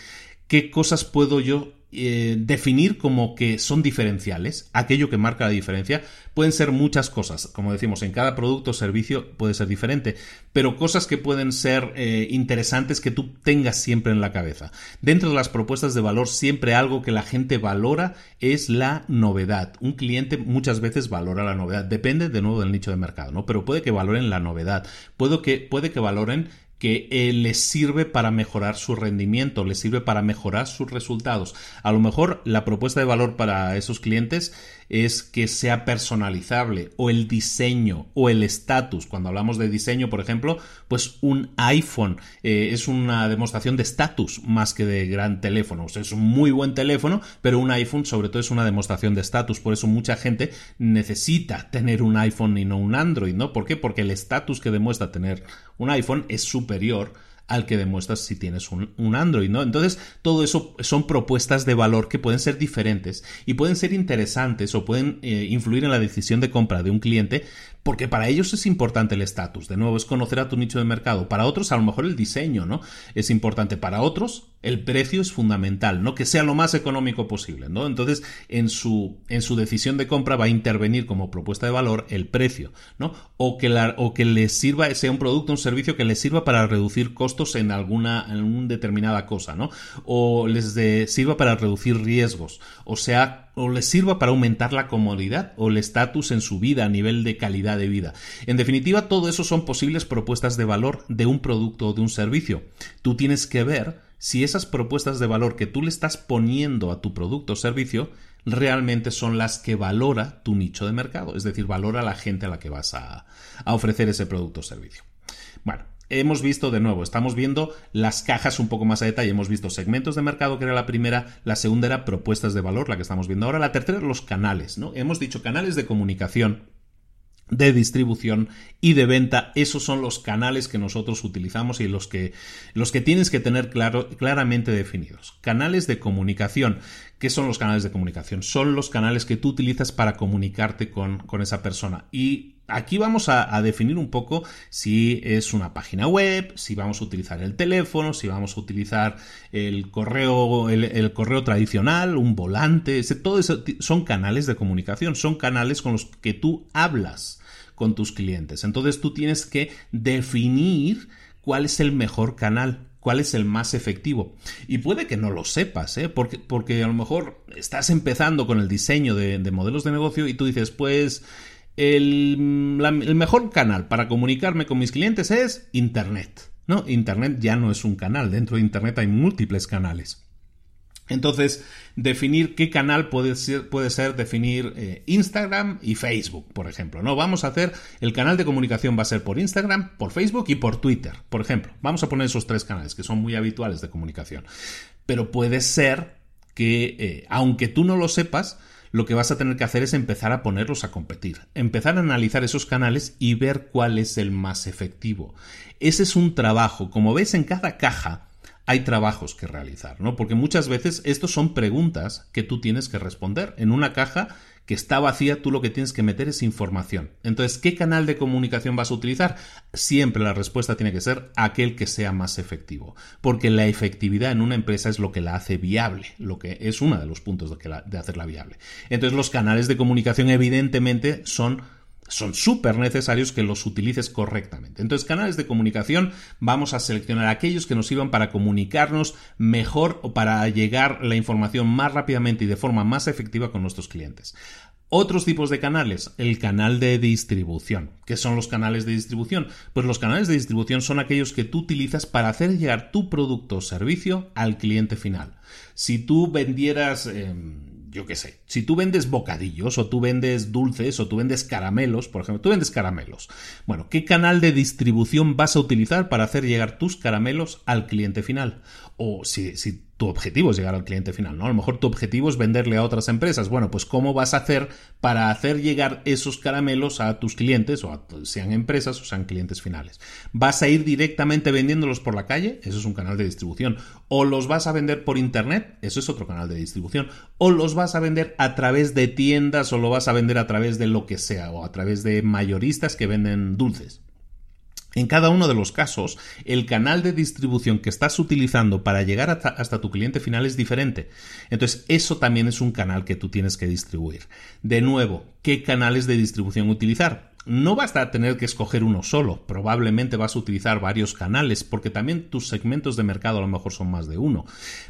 S1: qué cosas puedo yo eh, definir como que son diferenciales, aquello que marca la diferencia, pueden ser muchas cosas. Como decimos, en cada producto o servicio puede ser diferente, pero cosas que pueden ser eh, interesantes que tú tengas siempre en la cabeza. Dentro de las propuestas de valor, siempre algo que la gente valora es la novedad. Un cliente muchas veces valora la novedad. Depende de nuevo del nicho de mercado, ¿no? Pero puede que valoren la novedad. Puede que, puede que valoren que eh, les sirve para mejorar su rendimiento, les sirve para mejorar sus resultados. A lo mejor la propuesta de valor para esos clientes es que sea personalizable o el diseño o el estatus. Cuando hablamos de diseño, por ejemplo, pues un iPhone eh, es una demostración de estatus más que de gran teléfono. Es un muy buen teléfono, pero un iPhone sobre todo es una demostración de estatus. Por eso mucha gente necesita tener un iPhone y no un Android, ¿no? ¿Por qué? Porque el estatus que demuestra tener un iPhone es superior al que demuestras si tienes un, Android, ¿no? Entonces, todo eso son propuestas de valor que pueden ser diferentes y pueden ser interesantes o pueden eh, influir en la decisión de compra de un cliente porque para ellos es importante el estatus. De nuevo, es conocer a tu nicho de mercado. Para otros, a lo mejor el diseño, ¿no? Es importante. Para otros, el precio es fundamental, ¿no? Que sea lo más económico posible, ¿no? Entonces, en su, en su decisión de compra va a intervenir como propuesta de valor el precio, ¿no? O que, la, o que les sirva, sea un producto, un servicio que les sirva para reducir costos en alguna, en una determinada cosa, ¿no? O les sirva para reducir riesgos, o sea, o les sirva para aumentar la comodidad o el estatus en su vida a nivel de calidad de vida. En definitiva, todo eso son posibles propuestas de valor de un producto o de un servicio. Tú tienes que ver si esas propuestas de valor que tú le estás poniendo a tu producto o servicio realmente son las que valora tu nicho de mercado, es decir, valora la gente a la que vas a, a ofrecer ese producto o servicio. Bueno, hemos visto de nuevo, estamos viendo las cajas un poco más a detalle, hemos visto segmentos de mercado, que era la primera, la segunda era propuestas de valor, la que estamos viendo ahora, la tercera los canales, ¿no? Hemos dicho canales de comunicación de distribución y de venta. Esos son los canales que nosotros utilizamos y los que, los que tienes que tener claro, claramente definidos. Canales de comunicación. ¿Qué son los canales de comunicación? Son los canales que tú utilizas para comunicarte con, con esa persona. Y aquí vamos a, definir un poco si es una página web, si vamos a utilizar el teléfono, si vamos a utilizar el correo, el, correo tradicional, un volante. todo eso son canales de comunicación, son canales con los que tú hablas con tus clientes. Entonces tú tienes que definir cuál es el mejor canal cuál es el más efectivo. Y puede que no lo sepas, ¿eh? porque, porque a lo mejor estás empezando con el diseño de, modelos de negocio y tú dices, pues el, mejor canal para comunicarme con mis clientes es Internet. No, Internet ya no es un canal, dentro de Internet hay múltiples canales. Entonces, definir qué canal puede ser, puede ser definir eh, Instagram y Facebook, por ejemplo. No, vamos a hacer, el canal de comunicación va a ser por Instagram, por Facebook y por Twitter, por ejemplo. Vamos a poner esos tres canales que son muy habituales de comunicación. Pero puede ser que, eh, aunque tú no lo sepas, lo que vas a tener que hacer es empezar a ponerlos a competir, empezar a analizar esos canales y ver cuál es el más efectivo. Ese es un trabajo, como ves en cada caja, hay trabajos que realizar, ¿no? Porque muchas veces estos son preguntas que tú tienes que responder. En una caja que está vacía, tú lo que tienes que meter es información. Entonces, ¿qué canal de comunicación vas a utilizar? Siempre la respuesta tiene que ser aquel que sea más efectivo, porque la efectividad en una empresa es lo que la hace viable, lo que es uno de los puntos de, hacerla viable. Entonces, los canales de comunicación evidentemente son son súper necesarios que los utilices correctamente. Entonces, canales de comunicación, vamos a seleccionar aquellos que nos sirvan para comunicarnos mejor o para llegar la información más rápidamente y de forma más efectiva con nuestros clientes. Otros tipos de canales, el canal de distribución. ¿Qué son los canales de distribución? Pues los canales de distribución son aquellos que tú utilizas para hacer llegar tu producto o servicio al cliente final. Si tú vendieras... Em, yo qué sé, si tú vendes bocadillos o tú vendes dulces o tú vendes caramelos, por ejemplo, tú vendes caramelos. Bueno, ¿qué canal de distribución vas a utilizar para hacer llegar tus caramelos al cliente final? O si, si tu objetivo es llegar al cliente final, ¿no? A lo mejor tu objetivo es venderle a otras empresas. Bueno, pues ¿cómo vas a hacer para hacer llegar esos caramelos a tus clientes, o a, sean empresas o sean clientes finales? ¿Vas a ir directamente vendiéndolos por la calle? Eso es un canal de distribución. ¿O los vas a vender por internet? Eso es otro canal de distribución. ¿O los vas a vender a través de tiendas o lo vas a vender a través de lo que sea, o a través de mayoristas que venden dulces? En cada uno de los casos, el canal de distribución que estás utilizando para llegar hasta, tu cliente final es diferente. Entonces, eso también es un canal que tú tienes que distribuir. De nuevo, ¿qué canales de distribución utilizar? No basta tener que escoger uno solo, probablemente vas a utilizar varios canales, porque también tus segmentos de mercado a lo mejor son más de uno.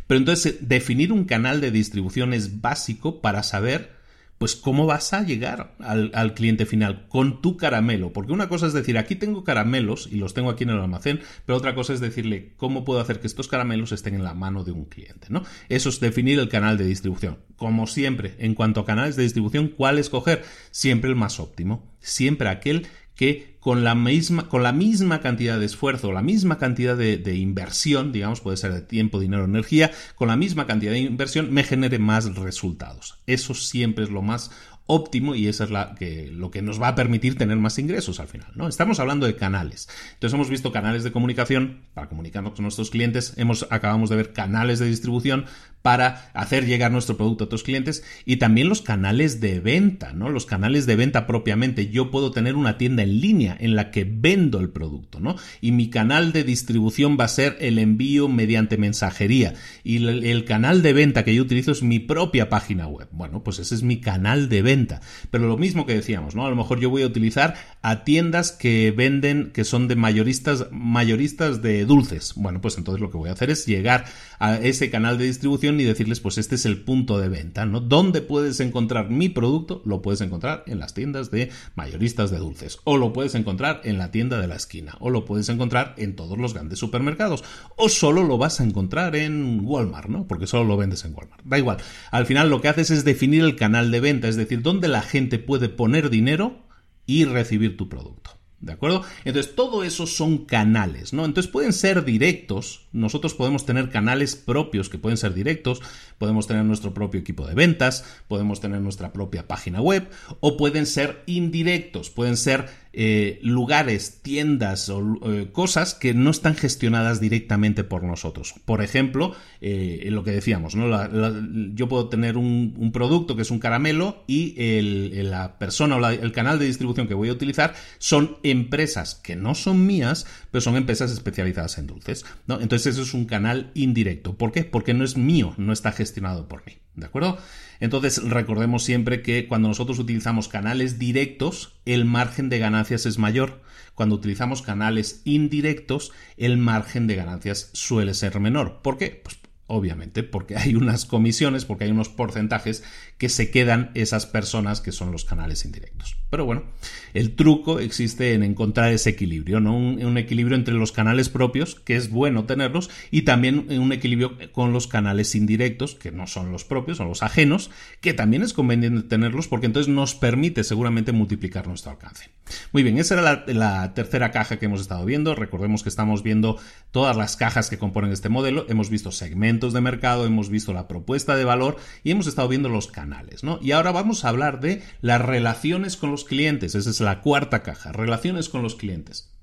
S1: Pero entonces, definir un canal de distribución es básico para saber pues cómo vas a llegar al, cliente final con tu caramelo. Porque una cosa es decir, aquí tengo caramelos y los tengo aquí en el almacén, pero otra cosa es decirle cómo puedo hacer que estos caramelos estén en la mano de un cliente, ¿no? Eso es definir el canal de distribución. Como siempre, en cuanto a canales de distribución, ¿cuál escoger? Siempre el más óptimo. Siempre aquel que con la misma, con la misma cantidad de esfuerzo, la misma cantidad de, inversión, digamos, puede ser de tiempo, dinero, energía, con la misma cantidad de inversión me genere más resultados. Eso siempre es lo más óptimo y eso es la que, lo que nos va a permitir tener más ingresos al final. ¿no? Estamos hablando de canales. Entonces hemos visto canales de comunicación para comunicarnos con nuestros clientes, hemos, acabamos de ver canales de distribución para hacer llegar nuestro producto a otros clientes y también los canales de venta, ¿no? Los canales de venta propiamente. Yo puedo tener una tienda en línea en la que vendo el producto, ¿no? Y mi canal de distribución va a ser el envío mediante mensajería y el canal de venta que yo utilizo es mi propia página web. Bueno, pues ese es mi canal de venta. Pero lo mismo que decíamos, ¿no? A lo mejor yo voy a utilizar a tiendas que venden, que son de mayoristas, mayoristas de dulces. Bueno, pues entonces lo que voy a hacer es llegar a ese canal de distribución y decirles, pues este es el punto de venta, ¿no? ¿Dónde puedes encontrar mi producto? Lo puedes encontrar en las tiendas de mayoristas de dulces, o lo puedes encontrar en la tienda de la esquina, o lo puedes encontrar en todos los grandes supermercados, o solo lo vas a encontrar en Walmart, ¿no? Porque solo lo vendes en Walmart. Da igual. Al final lo que haces es definir el canal de venta, es decir, dónde la gente puede poner dinero y recibir tu producto. ¿De acuerdo? Entonces, todo eso son canales, ¿no? Entonces pueden ser directos. Nosotros podemos tener canales propios que pueden ser directos. Podemos tener nuestro propio equipo de ventas. Podemos tener nuestra propia página web. O pueden ser indirectos. Pueden ser eh, lugares, tiendas o eh, cosas que no están gestionadas directamente por nosotros. Por ejemplo, eh, lo que decíamos, ¿no? yo puedo tener un, producto que es un caramelo y la persona o el canal de distribución que voy a utilizar son empresas que no son mías, pero son empresas especializadas en dulces. ¿no? Entonces eso es un canal indirecto. ¿Por qué? Porque no es mío, no está gestionado por mí. ¿De acuerdo? Entonces, recordemos siempre que cuando nosotros utilizamos canales directos, el margen de ganancias es mayor. Cuando utilizamos canales indirectos, el margen de ganancias suele ser menor. ¿Por qué? Pues obviamente, porque hay unas comisiones, porque hay unos porcentajes que se quedan esas personas que son los canales indirectos. Pero bueno, el truco existe en encontrar ese equilibrio, ¿no? Un, equilibrio entre los canales propios, que es bueno tenerlos, y también un equilibrio con los canales indirectos, que no son los propios, son los ajenos, que también es conveniente tenerlos porque entonces nos permite seguramente multiplicar nuestro alcance. Muy bien, esa era la tercera caja que hemos estado viendo. Recordemos que estamos viendo todas las cajas que componen este modelo. Hemos visto segmentos de mercado, hemos visto la propuesta de valor y hemos estado viendo los canales ¿no? Y ahora vamos a hablar de las relaciones con los clientes. Esa es la cuarta caja, relaciones con los clientes.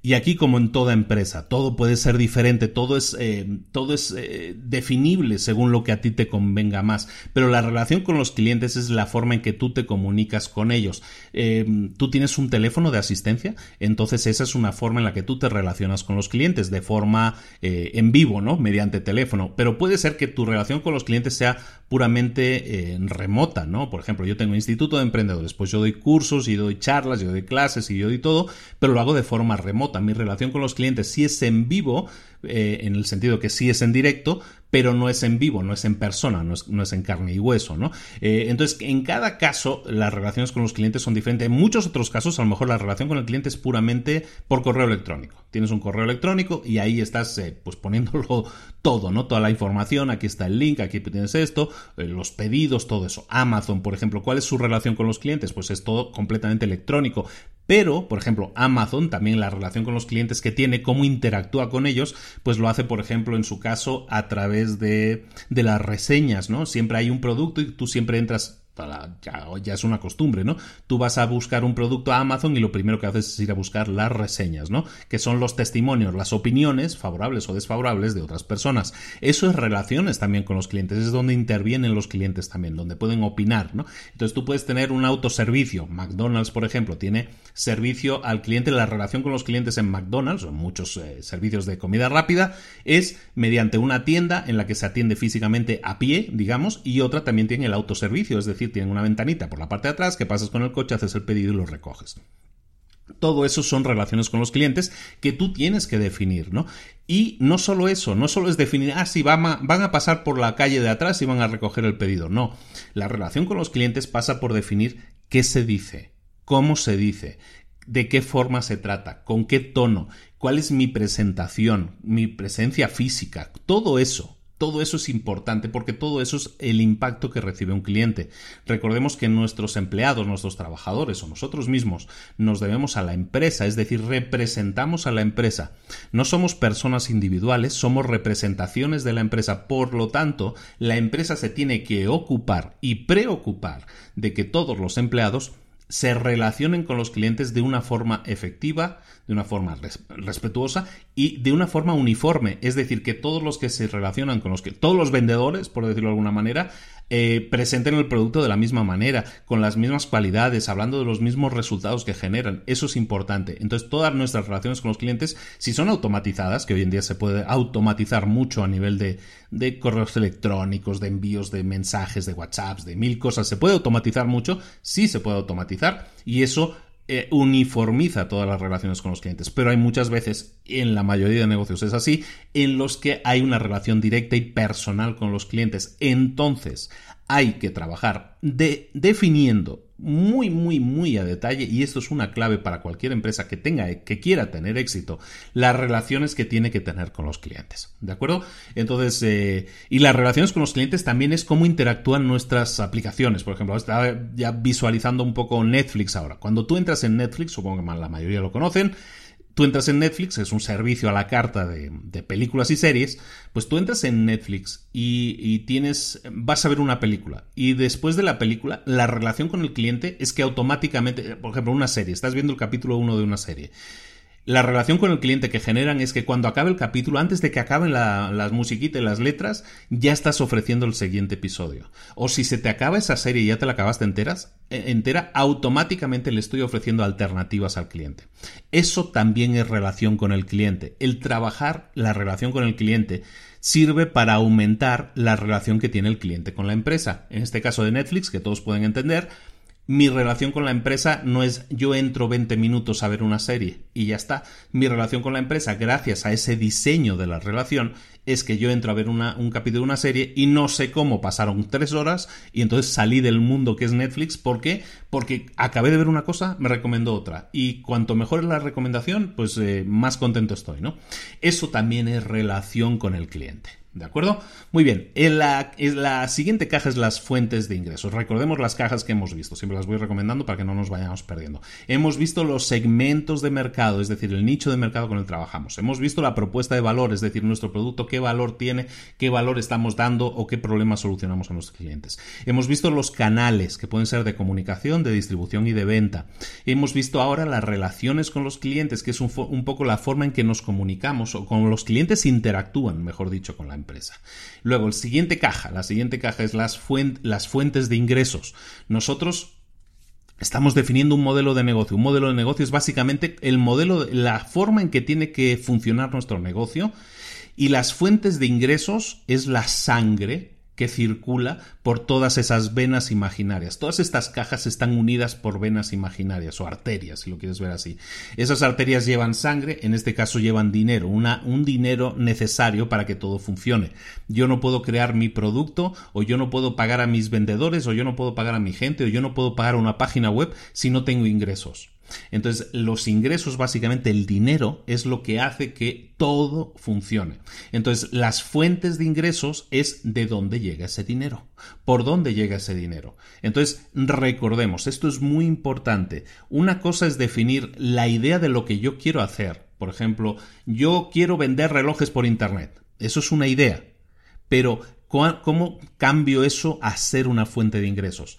S1: Y aquí, como en toda empresa, todo puede ser diferente, todo es, eh, todo es eh, definible según lo que a ti te convenga más. Pero la relación con los clientes es la forma en que tú te comunicas con ellos. Eh, tú tienes un teléfono de asistencia, entonces esa es una forma en la que tú te relacionas con los clientes de forma en vivo, ¿no? Mediante teléfono. Pero puede ser que tu relación con los clientes sea puramente remota, ¿no? Por ejemplo, yo tengo un instituto de emprendedores, pues yo doy cursos y doy charlas, yo doy clases y yo doy todo, pero lo hago de forma remota mi relación con los clientes sí es en vivo, eh, en el sentido que sí es en directo, pero no es en vivo, no es en persona, no es, en carne y hueso, ¿no? Eh, entonces, en cada caso, las relaciones con los clientes son diferentes. En muchos otros casos, a lo mejor la relación con el cliente es puramente por correo electrónico. Tienes un correo electrónico y ahí estás eh, pues poniéndolo todo, ¿no? Toda la información, aquí está el link, aquí tienes esto, los pedidos, todo eso. Amazon, por ejemplo, ¿cuál es su relación con los clientes? Pues es todo completamente electrónico. Pero, por ejemplo, Amazon, también la relación con los clientes que tiene, cómo interactúa con ellos, pues lo hace, por ejemplo, en su caso, a través de, de las reseñas, ¿no? Siempre hay un producto y tú siempre entras ya, es una costumbre, ¿no? Tú vas a buscar un producto a Amazon y lo primero que haces es ir a buscar las reseñas, ¿no? Que son los testimonios, las opiniones favorables o desfavorables de otras personas. Eso es relaciones también con los clientes, es donde intervienen los clientes también, donde pueden opinar, ¿no? Entonces tú puedes tener un autoservicio. McDonald's, por ejemplo, tiene servicio al cliente, la relación con los clientes en McDonald's, o muchos eh, servicios de comida rápida, es mediante una tienda en la que se atiende físicamente a pie, digamos, y otra también tiene el autoservicio, es decir, tienen una ventanita por la parte de atrás que pasas con el coche, haces el pedido y lo recoges. Todo eso son relaciones con los clientes que tú tienes que definir, ¿no? Y no solo eso, no solo es definir, ah, sí, van a, van a pasar por la calle de atrás y van a recoger el pedido. No, la relación con los clientes pasa por definir qué se dice, cómo se dice, de qué forma se trata, con qué tono, cuál es mi presentación, mi presencia física, todo eso. Todo eso es importante porque todo eso es el impacto que recibe un cliente. Recordemos que nuestros empleados, nuestros trabajadores o nosotros mismos nos debemos a la empresa, es decir, representamos a la empresa. No somos personas individuales, somos representaciones de la empresa. Por lo tanto, la empresa se tiene que ocupar y preocupar de que todos los empleados se relacionen con los clientes de una forma efectiva, de una forma respetuosa y de una forma uniforme. Es decir, que todos los que se relacionan con los que, todos los vendedores, por decirlo de alguna manera, eh, presenten el producto de la misma manera, con las mismas cualidades, hablando de los mismos resultados que generan. Eso es importante. Entonces, todas nuestras relaciones con los clientes, si son automatizadas, que hoy en día se puede automatizar mucho a nivel de, de correos electrónicos, de envíos de mensajes, de WhatsApps, de mil cosas, se puede automatizar mucho, sí se puede automatizar y eso eh, uniformiza todas las relaciones con los clientes, pero hay muchas veces, en la mayoría de negocios es así, en los que hay una relación directa y personal con los clientes. Entonces, hay que trabajar de, definiendo muy, muy, muy a detalle, y esto es una clave para cualquier empresa que tenga, que quiera tener éxito, las relaciones que tiene que tener con los clientes. ¿De acuerdo? Entonces, eh, y las relaciones con los clientes también es cómo interactúan nuestras aplicaciones. Por ejemplo, estaba ya visualizando un poco Netflix ahora. Cuando tú entras en Netflix, supongo que la mayoría lo conocen, tú entras en Netflix, es un servicio a la carta de, películas y series, pues tú entras en Netflix y, y, tienes, vas a ver una película. Y después de la película, la relación con el cliente es que automáticamente, por ejemplo, una serie, estás viendo el capítulo 1 de una serie la relación con el cliente que generan es que cuando acabe el capítulo, antes de que acaben las musiquitas y las letras, ya estás ofreciendo el siguiente episodio. O si se te acaba esa serie y ya te la acabaste enteras, eh, entera, automáticamente le estoy ofreciendo alternativas al cliente. Eso también es relación con el cliente. El trabajar la relación con el cliente sirve para aumentar la relación que tiene el cliente con la empresa. En este caso de Netflix, que todos pueden entender, mi relación con la empresa no es yo entro 20 minutos a ver una serie y ya está. Mi relación con la empresa, gracias a ese diseño de la relación, es que yo entro a ver un capítulo de una serie y no sé cómo pasaron tres horas y entonces salí del mundo que es Netflix. ¿Por qué? Porque acabé de ver una cosa, me recomendó otra. Y cuanto mejor es la recomendación, pues eh, más contento estoy, ¿no? Eso también es relación con el cliente. ¿De acuerdo? Muy bien. En la, la, siguiente caja es las fuentes de ingresos. Recordemos las cajas que hemos visto. Siempre las voy recomendando para que no nos vayamos perdiendo. Hemos visto los segmentos de mercado, es decir, el nicho de mercado con el que trabajamos. Hemos visto la propuesta de valor, es decir, nuestro producto, qué valor tiene, qué valor estamos dando o qué problemas solucionamos a nuestros clientes. Hemos visto los canales, que pueden ser de comunicación, de distribución y de venta. Hemos visto ahora las relaciones con los clientes, que es un, un poco la forma en que nos comunicamos o con los clientes interactúan, mejor dicho, con la empresa. Luego, el siguiente caja, la siguiente caja es las, las fuentes de ingresos. Nosotros Estamos definiendo un modelo de negocio. Un modelo de negocio es básicamente el modelo, la forma en que tiene que funcionar nuestro negocio. Y las fuentes de ingresos es la sangre que circula por todas esas venas imaginarias. Todas estas cajas están unidas por venas imaginarias o arterias, si lo quieres ver así. Esas arterias llevan sangre, en este caso llevan dinero, una, un dinero necesario para que todo funcione. Yo no puedo crear mi producto, o yo no puedo pagar a mis vendedores, o yo no puedo pagar a mi gente, o yo no puedo pagar una página web si no tengo ingresos. Entonces, los ingresos, básicamente el dinero, es lo que hace que todo funcione. Entonces, las fuentes de ingresos es de dónde llega ese dinero, por dónde llega ese dinero. Entonces, recordemos, esto es muy importante. Una cosa es definir la idea de lo que yo quiero hacer. Por ejemplo, yo quiero vender relojes por Internet. Eso es una idea. Pero, ¿cómo cambio eso a ser una fuente de ingresos?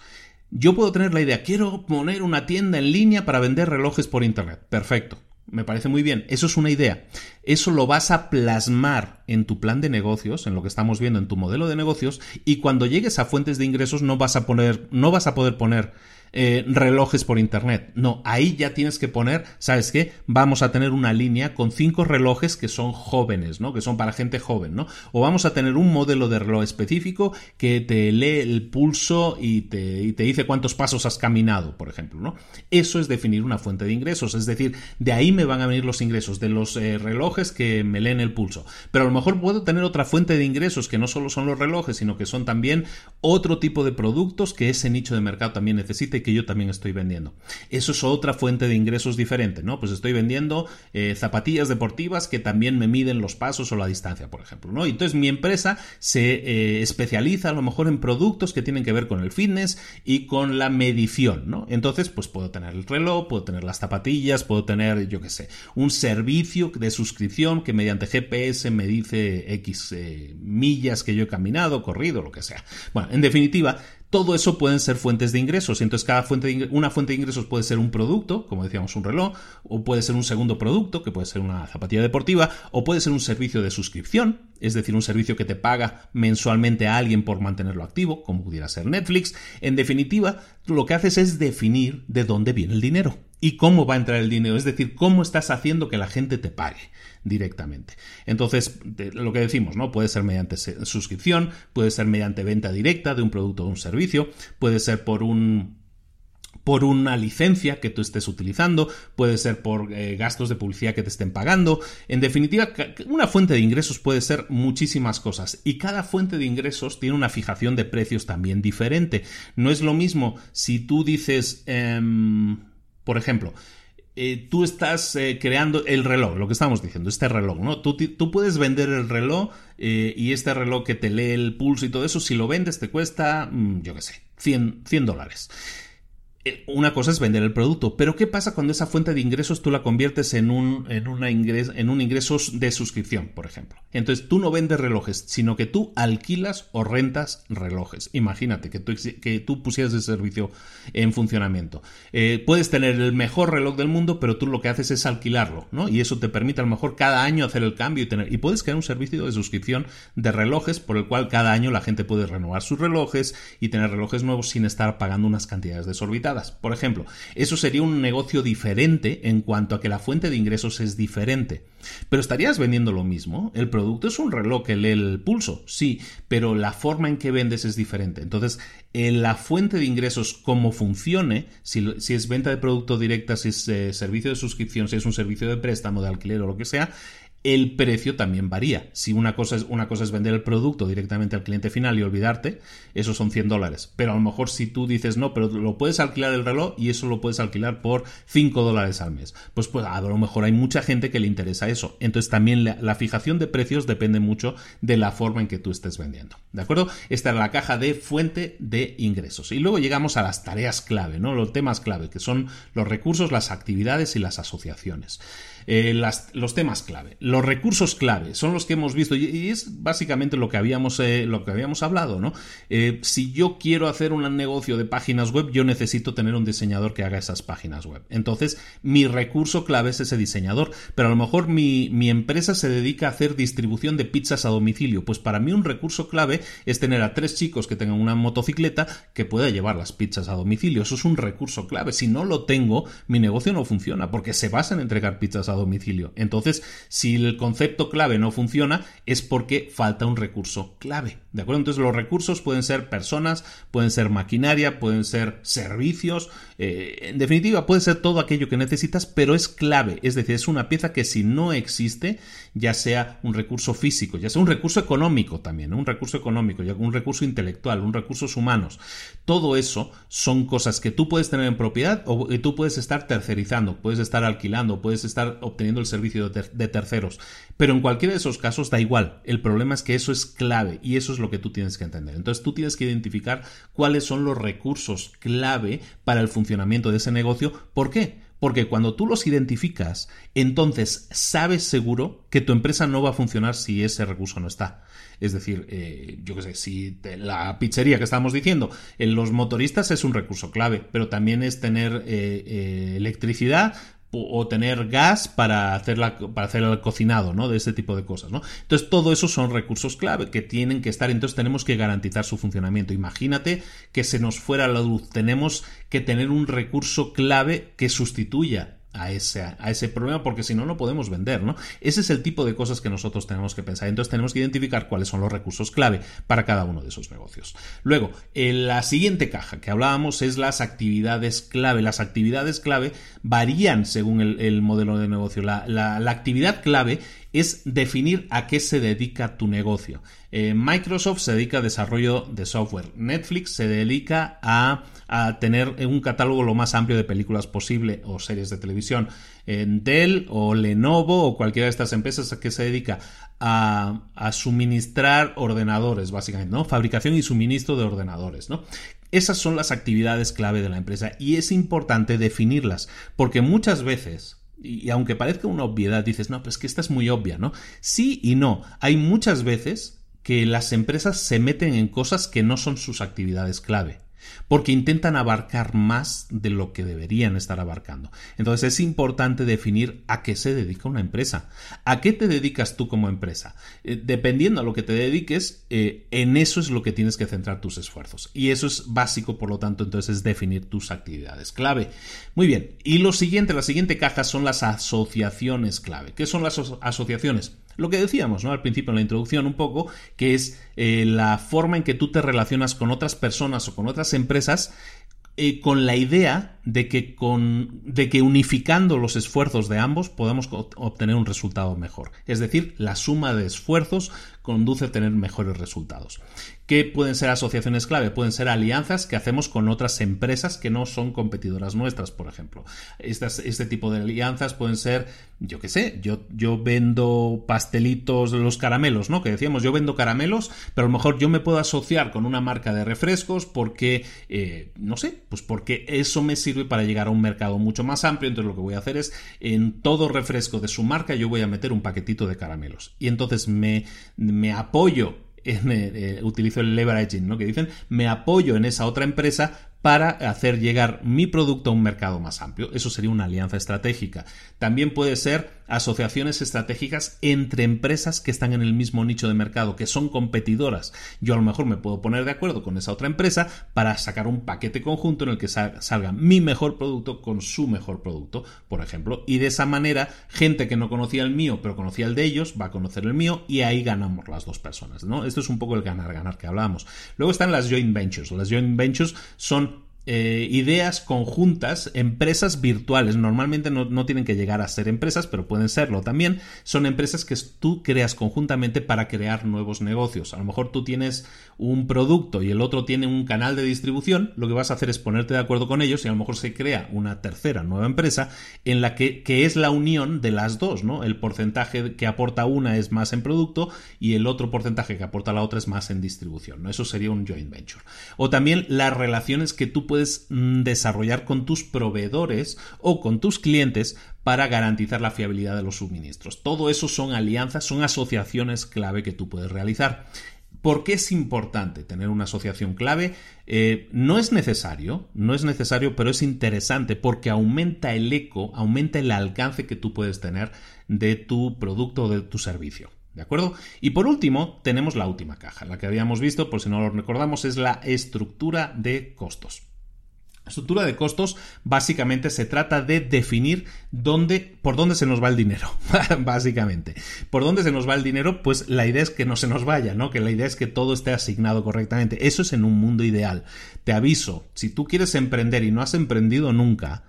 S1: Yo puedo tener la idea, quiero poner una tienda en línea para vender relojes por Internet. Perfecto. Me parece muy bien. Eso es una idea. Eso lo vas a plasmar en tu plan de negocios, en lo que estamos viendo en tu modelo de negocios, y cuando llegues a fuentes de ingresos no vas a poner, no vas a poder poner eh, relojes por internet. No, ahí ya tienes que poner, ¿sabes qué? Vamos a tener una línea con cinco relojes que son jóvenes, ¿no? Que son para gente joven, ¿no? O vamos a tener un modelo de reloj específico que te lee el pulso y te, te dice cuántos pasos has caminado, por ejemplo, ¿no? Eso es definir una fuente de ingresos, es decir, de ahí me van a venir los ingresos de los eh, relojes que me leen el pulso. Pero a lo mejor puedo tener otra fuente de ingresos que no solo son los relojes, sino que son también otro tipo de productos que ese nicho de mercado también necesita que yo también estoy vendiendo. Eso es otra fuente de ingresos diferente, ¿no? Pues estoy vendiendo eh, zapatillas deportivas que también me miden los pasos o la distancia, por ejemplo, ¿no? entonces mi empresa se eh, especializa a lo mejor en productos que tienen que ver con el fitness y con la medición, ¿no? Entonces, pues puedo tener el reloj, puedo tener las zapatillas, puedo tener, yo qué sé, un servicio de suscripción que mediante GPS me dice X eh, millas que yo he caminado, corrido, lo que sea. Bueno, en definitiva, todo eso pueden ser fuentes de ingresos. Entonces, cada fuente de una fuente de ingresos puede ser un producto, como decíamos, un reloj, o puede ser un segundo producto, que puede ser una zapatilla deportiva, o puede ser un servicio de suscripción, es decir, un servicio que te paga mensualmente a alguien por mantenerlo activo, como pudiera ser Netflix. En definitiva, lo que haces es definir de dónde viene el dinero y cómo va a entrar el dinero, es decir, cómo estás haciendo que la gente te pague directamente. Entonces, lo que decimos, ¿no? Puede ser mediante suscripción, puede ser mediante venta directa de un producto o un servicio, puede ser por un por una licencia que tú estés utilizando, puede ser por eh, gastos de publicidad que te estén pagando. En definitiva, una fuente de ingresos puede ser muchísimas cosas y cada fuente de ingresos tiene una fijación de precios también diferente. No es lo mismo si tú dices, em, por ejemplo, eh, tú estás eh, creando el reloj, lo que estamos diciendo, este reloj, ¿no? Tú, tú puedes vender el reloj y este reloj que te lee el pulso y todo eso, si lo vendes te cuesta, mm, yo qué sé, 100, 100 dólares. Eh, una cosa es vender el producto, pero ¿qué pasa cuando esa fuente de ingresos tú la conviertes en un, en, una ingres, en un ingreso de suscripción, por ejemplo? Entonces tú no vendes relojes, sino que tú alquilas o rentas relojes. Imagínate que tú, que tú pusieras ese servicio en funcionamiento. Eh, puedes tener el mejor reloj del mundo, pero tú lo que haces es alquilarlo, ¿no? Y eso te permite a lo mejor cada año hacer el cambio y tener. Y puedes crear un servicio de suscripción de relojes por el cual cada año la gente puede renovar sus relojes y tener relojes nuevos sin estar pagando unas cantidades desorbitadas. Por ejemplo, eso sería un negocio diferente en cuanto a que la fuente de ingresos es diferente. Pero estarías vendiendo lo mismo. El producto es un reloj el pulso, sí, pero la forma en que vendes es diferente. Entonces, en la fuente de ingresos, cómo funcione, si, es venta de producto directa, si es eh, servicio de suscripción, si es un servicio de préstamo, de alquiler o lo que sea, el precio también varía. Si una cosa, es, una cosa es vender el producto directamente al cliente final y olvidarte, eso son 100 dólares. Pero a lo mejor si tú dices, no, pero lo puedes alquilar el reloj y eso lo puedes alquilar por 5 dólares al mes. Pues, pues a lo mejor hay mucha gente que le interesa eso. Entonces también la, la, fijación de precios depende mucho de la forma en que tú estés vendiendo. ¿De acuerdo? Esta es la caja de fuente de ingresos. Y luego llegamos a las tareas clave, ¿no? Los temas clave, que son los recursos, las actividades y las asociaciones. Eh, los temas clave. Los recursos clave son los que hemos visto y, es básicamente lo que habíamos, eh, lo que habíamos hablado, ¿no? Eh, si yo quiero hacer un negocio de páginas web, yo necesito tener un diseñador que haga esas páginas web. Entonces, mi recurso clave es ese diseñador, pero a lo mejor mi, mi empresa se dedica a hacer distribución de pizzas a domicilio. Pues para mí un recurso clave es tener a tres chicos que tengan una motocicleta que pueda llevar las pizzas a domicilio. Eso es un recurso clave. Si no lo tengo, mi negocio no funciona porque se basa en entregar pizzas a domicilio. Entonces, si el concepto clave no funciona, es porque falta un recurso clave. ¿De acuerdo? Entonces, los recursos pueden ser personas, pueden ser maquinaria, pueden ser servicios, eh, en definitiva, puede ser todo aquello que necesitas, pero es clave. Es decir, es una pieza que si no existe, ya sea un recurso físico, ya sea un recurso económico también, un recurso económico, un recurso intelectual, un recursos humanos, todo eso son cosas que tú puedes tener en propiedad o que tú puedes estar tercerizando, puedes estar alquilando, puedes estar obteniendo el servicio de, terceros. Pero en cualquiera de esos casos da igual. El problema es que eso es clave y eso es lo que tú tienes que entender. Entonces tú tienes que identificar cuáles son los recursos clave para el funcionamiento de ese negocio. ¿Por qué? Porque cuando tú los identificas, entonces sabes seguro que tu empresa no va a funcionar si ese recurso no está. Es decir, eh, yo qué sé, si la pizzería que estábamos diciendo, en los motoristas es un recurso clave, pero también es tener eh, eh, electricidad, o tener gas para hacer, para hacer el cocinado, ¿no? De este tipo de cosas, ¿no? Entonces, todo eso son recursos clave que tienen que estar, entonces tenemos que garantizar su funcionamiento. Imagínate que se nos fuera la luz, tenemos que tener un recurso clave que sustituya a ese, a ese problema porque si no, no podemos vender, ¿no? Ese es el tipo de cosas que nosotros tenemos que pensar. Entonces tenemos que identificar cuáles son los recursos clave para cada uno de esos negocios. Luego, en la siguiente caja que hablábamos es las actividades clave. Las actividades clave varían según el, modelo de negocio. La, la actividad clave es definir a qué se dedica tu negocio. Eh, Microsoft se dedica a desarrollo de software. Netflix se dedica a, tener un catálogo lo más amplio de películas posible o series de televisión. Dell o Lenovo o cualquiera de estas empresas que se dedica a, a, suministrar ordenadores, básicamente, ¿no? Fabricación y suministro de ordenadores, ¿no? Esas son las actividades clave de la empresa y es importante definirlas porque muchas veces y, aunque parezca una obviedad, dices, no, pues que esta es muy obvia, ¿no? Sí y no. Hay muchas veces que las empresas se meten en cosas que no son sus actividades clave porque intentan abarcar más de lo que deberían estar abarcando. Entonces es importante definir a qué se dedica una empresa. ¿A qué te dedicas tú como empresa? Eh, dependiendo a lo que te dediques, eh, en eso es lo que tienes que centrar tus esfuerzos. Y eso es básico, por lo tanto, entonces es definir tus actividades clave. Muy bien, y lo siguiente, la siguiente caja son las asociaciones clave. ¿Qué son las asociaciones? Lo que decíamos ¿no? al principio en la introducción un poco, que es eh, la forma en que tú te relacionas con otras personas o con otras empresas eh, con la idea de que, con, de que unificando los esfuerzos de ambos podemos obtener un resultado mejor. Es decir, la suma de esfuerzos conduce a tener mejores resultados. ¿Qué pueden ser asociaciones clave? Pueden ser alianzas que hacemos con otras empresas que no son competidoras nuestras, por ejemplo. este tipo de alianzas pueden ser, yo qué sé, yo, vendo pastelitos, los caramelos, ¿no? Que decíamos, yo vendo caramelos, pero a lo mejor yo me puedo asociar con una marca de refrescos porque, eh, no sé, pues porque eso me sirve para llegar a un mercado mucho más amplio. Entonces lo que voy a hacer es, en todo refresco de su marca, yo voy a meter un paquetito de caramelos. Y entonces me apoyo eh, utilizo el leveraging, ¿no? Que dicen, me apoyo en esa otra empresa para hacer llegar mi producto a un mercado más amplio. Eso sería una alianza estratégica. También puede ser asociaciones estratégicas entre empresas que están en el mismo nicho de mercado, que son competidoras. Yo a lo mejor me puedo poner de acuerdo con esa otra empresa para sacar un paquete conjunto en el que salga mi mejor producto con su mejor producto, por ejemplo. Y de esa manera, gente que no conocía el mío, pero conocía el de ellos, va a conocer el mío y ahí ganamos las dos personas. ¿no? Esto es un poco el ganar-ganar que hablábamos. Luego están las joint ventures. Las joint ventures son eh, ideas conjuntas, empresas virtuales. Normalmente no, tienen que llegar a ser empresas, pero pueden serlo también. Son empresas que tú creas conjuntamente para crear nuevos negocios. A lo mejor tú tienes un producto y el otro tiene un canal de distribución. Lo que vas a hacer es ponerte de acuerdo con ellos y a lo mejor se crea una tercera nueva empresa en la que, que es la unión de las dos, ¿no? El porcentaje que aporta una es más en producto y el otro porcentaje que aporta la otra es más en distribución, ¿no? Eso sería un joint venture. O también las relaciones que tú puedes Mm, desarrollar con tus proveedores o con tus clientes para garantizar la fiabilidad de los suministros. Todo eso son alianzas, son asociaciones clave que tú puedes realizar. ¿Por qué es importante tener una asociación clave? Eh, no es necesario, no es necesario, pero es interesante porque aumenta el eco, aumenta el alcance que tú puedes tener de tu producto o de tu servicio. ¿De acuerdo? Y por último, tenemos la última caja. La que habíamos visto, por si no lo recordamos, es la estructura de costos. Estructura de costos básicamente se trata de definir dónde, por dónde se nos va el dinero, básicamente. ¿Por dónde se nos va el dinero? Pues la idea es que no se nos vaya, ¿no? Que la idea es que todo esté asignado correctamente. Eso es en un mundo ideal. Te aviso, si tú quieres emprender y no has emprendido nunca,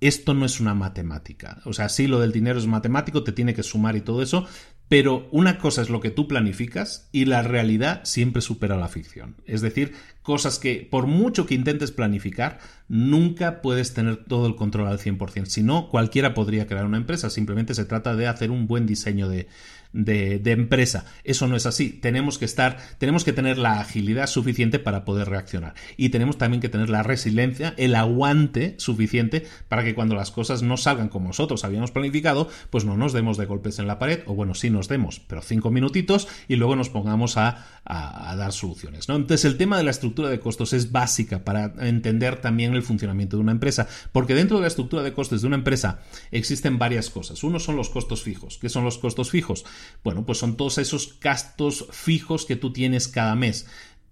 S1: esto no es una matemática. O sea, sí, lo del dinero es matemático, te tiene que sumar y todo eso, pero una cosa es lo que tú planificas y la realidad siempre supera la ficción. Es decir, cosas que por mucho que intentes planificar, nunca puedes tener todo el control al 100%. Si no, cualquiera podría crear una empresa. Simplemente se trata de hacer un buen diseño de, de, empresa. Eso no es así. Tenemos que estar, tenemos que tener la agilidad suficiente para poder reaccionar. Y tenemos también que tener la resiliencia, el aguante suficiente para que cuando las cosas no salgan como nosotros habíamos planificado, pues no nos demos de golpes en la pared, o bueno, sí nos demos, pero cinco minutitos y luego nos pongamos a, dar soluciones. ¿no? Entonces, el tema de la estructura de costos es básica para entender también el funcionamiento de una empresa, porque dentro de la estructura de costes de una empresa existen varias cosas. Uno son los costos fijos. ¿Qué son los costos fijos? Bueno, pues son todos esos gastos fijos que tú tienes cada mes.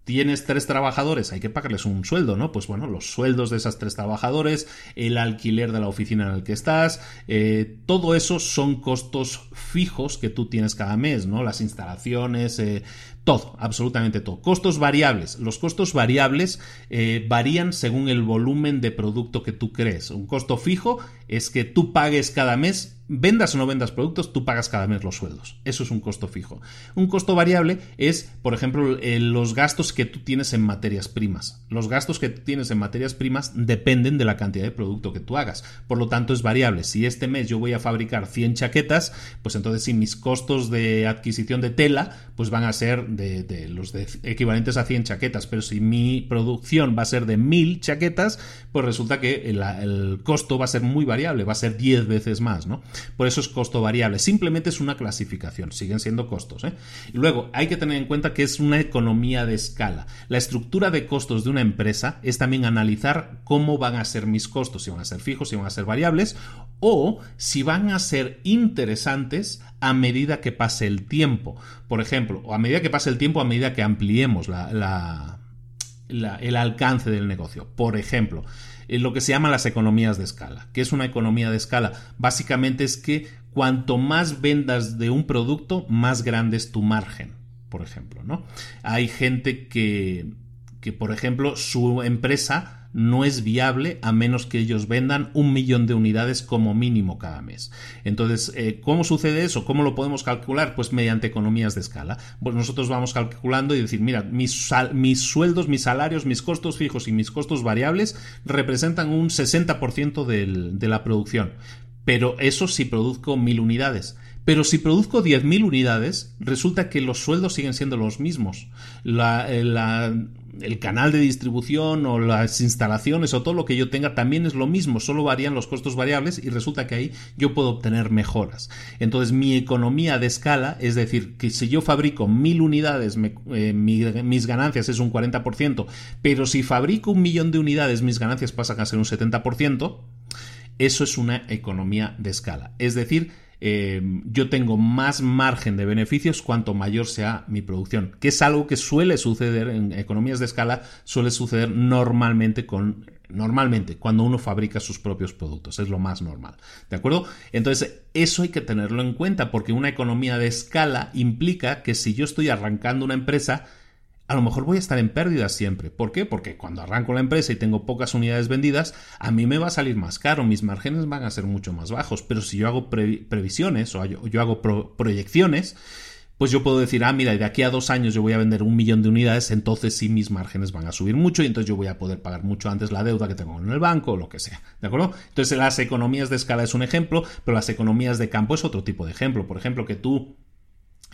S1: Tienes tres trabajadores, hay que pagarles un sueldo, ¿no? Pues bueno, los sueldos de esos tres trabajadores, el alquiler de la oficina en la que estás, eh, todo eso son costos fijos que tú tienes cada mes, ¿no? Las instalaciones, eh, todo, absolutamente todo. Costos variables. Los costos variables eh, varían según el volumen de producto que tú crees. Un costo fijo es que tú pagues cada mes vendas o no vendas productos, tú pagas cada mes los sueldos. Eso es un costo fijo. Un costo variable es, por ejemplo, los gastos que tú tienes en materias primas. Los gastos que tú tienes en materias primas dependen de la cantidad de producto que tú hagas. Por lo tanto, es variable. Si este mes yo voy a fabricar 100 chaquetas, pues entonces si mis costos de adquisición de tela, pues van a ser de, los equivalentes a 100 chaquetas. Pero si mi producción va a ser de 1000 chaquetas, pues resulta que el, el costo va a ser muy variable, va a ser 10 veces más, ¿no? Por eso es costo variable. Simplemente es una clasificación. Siguen siendo costos. ¿eh? Y luego, hay que tener en cuenta que es una economía de escala. La estructura de costos de una empresa es también analizar cómo van a ser mis costos, si van a ser fijos, si van a ser variables, o si van a ser interesantes a medida que pase el tiempo. Por ejemplo, o a medida que pase el tiempo, a medida que ampliemos el alcance del negocio. Por ejemplo, lo que se llama las economías de escala. ¿Qué es una economía de escala? Básicamente es que cuanto más vendas de un producto, más grande es tu margen, por ejemplo, ¿no? Hay gente que, que por ejemplo, su empresa no es viable a menos que ellos vendan un millón de unidades como mínimo cada mes. Entonces, eh, ¿cómo sucede eso? ¿Cómo lo podemos calcular? Pues mediante economías de escala. Pues nosotros vamos calculando y decir, mira, mis, sueldos, mis salarios, mis costos fijos y mis costos variables representan un 60% de la producción. Pero eso si produzco mil unidades. Pero si produzco 10.000 unidades, resulta que los sueldos siguen siendo los mismos. Eh, el canal de distribución o las instalaciones o todo lo que yo tenga también es lo mismo, solo varían los costos variables y resulta que ahí yo puedo obtener mejoras. Entonces mi economía de escala, es decir, que si yo fabrico mil unidades, eh, mis ganancias es un 40%, pero si fabrico un millón de unidades, mis ganancias pasan a ser un 70%, eso es una economía de escala. Es decir, eh, yo tengo más margen de beneficios cuanto mayor sea mi producción, que es algo que suele suceder en economías de escala, suele suceder normalmente con normalmente cuando uno fabrica sus propios productos, es lo más normal, ¿de acuerdo? Entonces, eso hay que tenerlo en cuenta porque una economía de escala implica que si yo estoy arrancando una empresa, a lo mejor voy a estar en pérdida siempre. ¿Por qué? Porque cuando arranco la empresa y tengo pocas unidades vendidas, a mí me va a salir más caro, mis márgenes van a ser mucho más bajos. Pero si yo hago previsiones o yo, hago proyecciones, pues yo puedo decir, ah, mira, de aquí a dos años yo voy a vender un millón de unidades, entonces sí mis márgenes van a subir mucho y entonces yo voy a poder pagar mucho antes la deuda que tengo en el banco o lo que sea. ¿De acuerdo? Entonces las economías de escala es un ejemplo, pero las economías de campo es otro tipo de ejemplo. Por ejemplo, que tú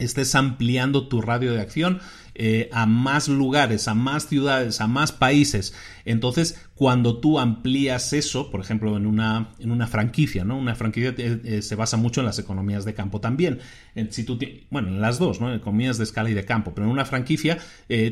S1: estés ampliando tu radio de acción eh, a más lugares, a más ciudades, a más países. Entonces, cuando tú amplías eso, por ejemplo, en una, en una franquicia, ¿no? Una franquicia eh, eh, se basa mucho en las economías de campo también. si tú bueno, en las dos, ¿no? Economías de escala y de campo. Pero en una franquicia,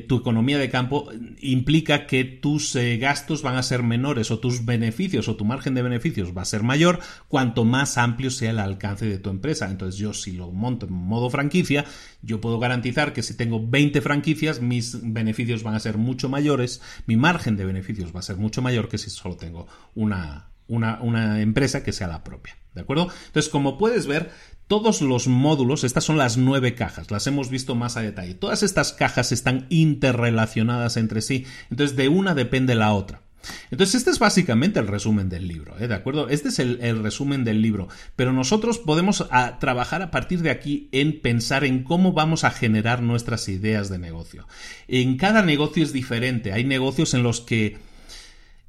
S1: tu economía de campo implica que tus gastos van a ser menores o tus beneficios o tu margen de beneficios va a ser mayor cuanto más amplio sea el alcance de tu empresa. Entonces, yo si lo monto en modo franquicia, yo puedo garantizar que si tengo 20 franquicias, mis beneficios van a ser mucho mayores, mi margen de beneficios va a ser mucho mayor que si solo tengo una, una, empresa que sea la propia. ¿De acuerdo? Entonces, como puedes ver, todos los módulos, estas son las nueve cajas, las hemos visto más a detalle. Todas estas cajas están interrelacionadas entre sí, entonces de una depende la otra. Entonces, este es básicamente el resumen del libro, ¿eh? ¿de acuerdo? Este es el, resumen del libro, pero nosotros podemos trabajar a partir de aquí en pensar en cómo vamos a generar nuestras ideas de negocio. En cada negocio es diferente, hay negocios en los que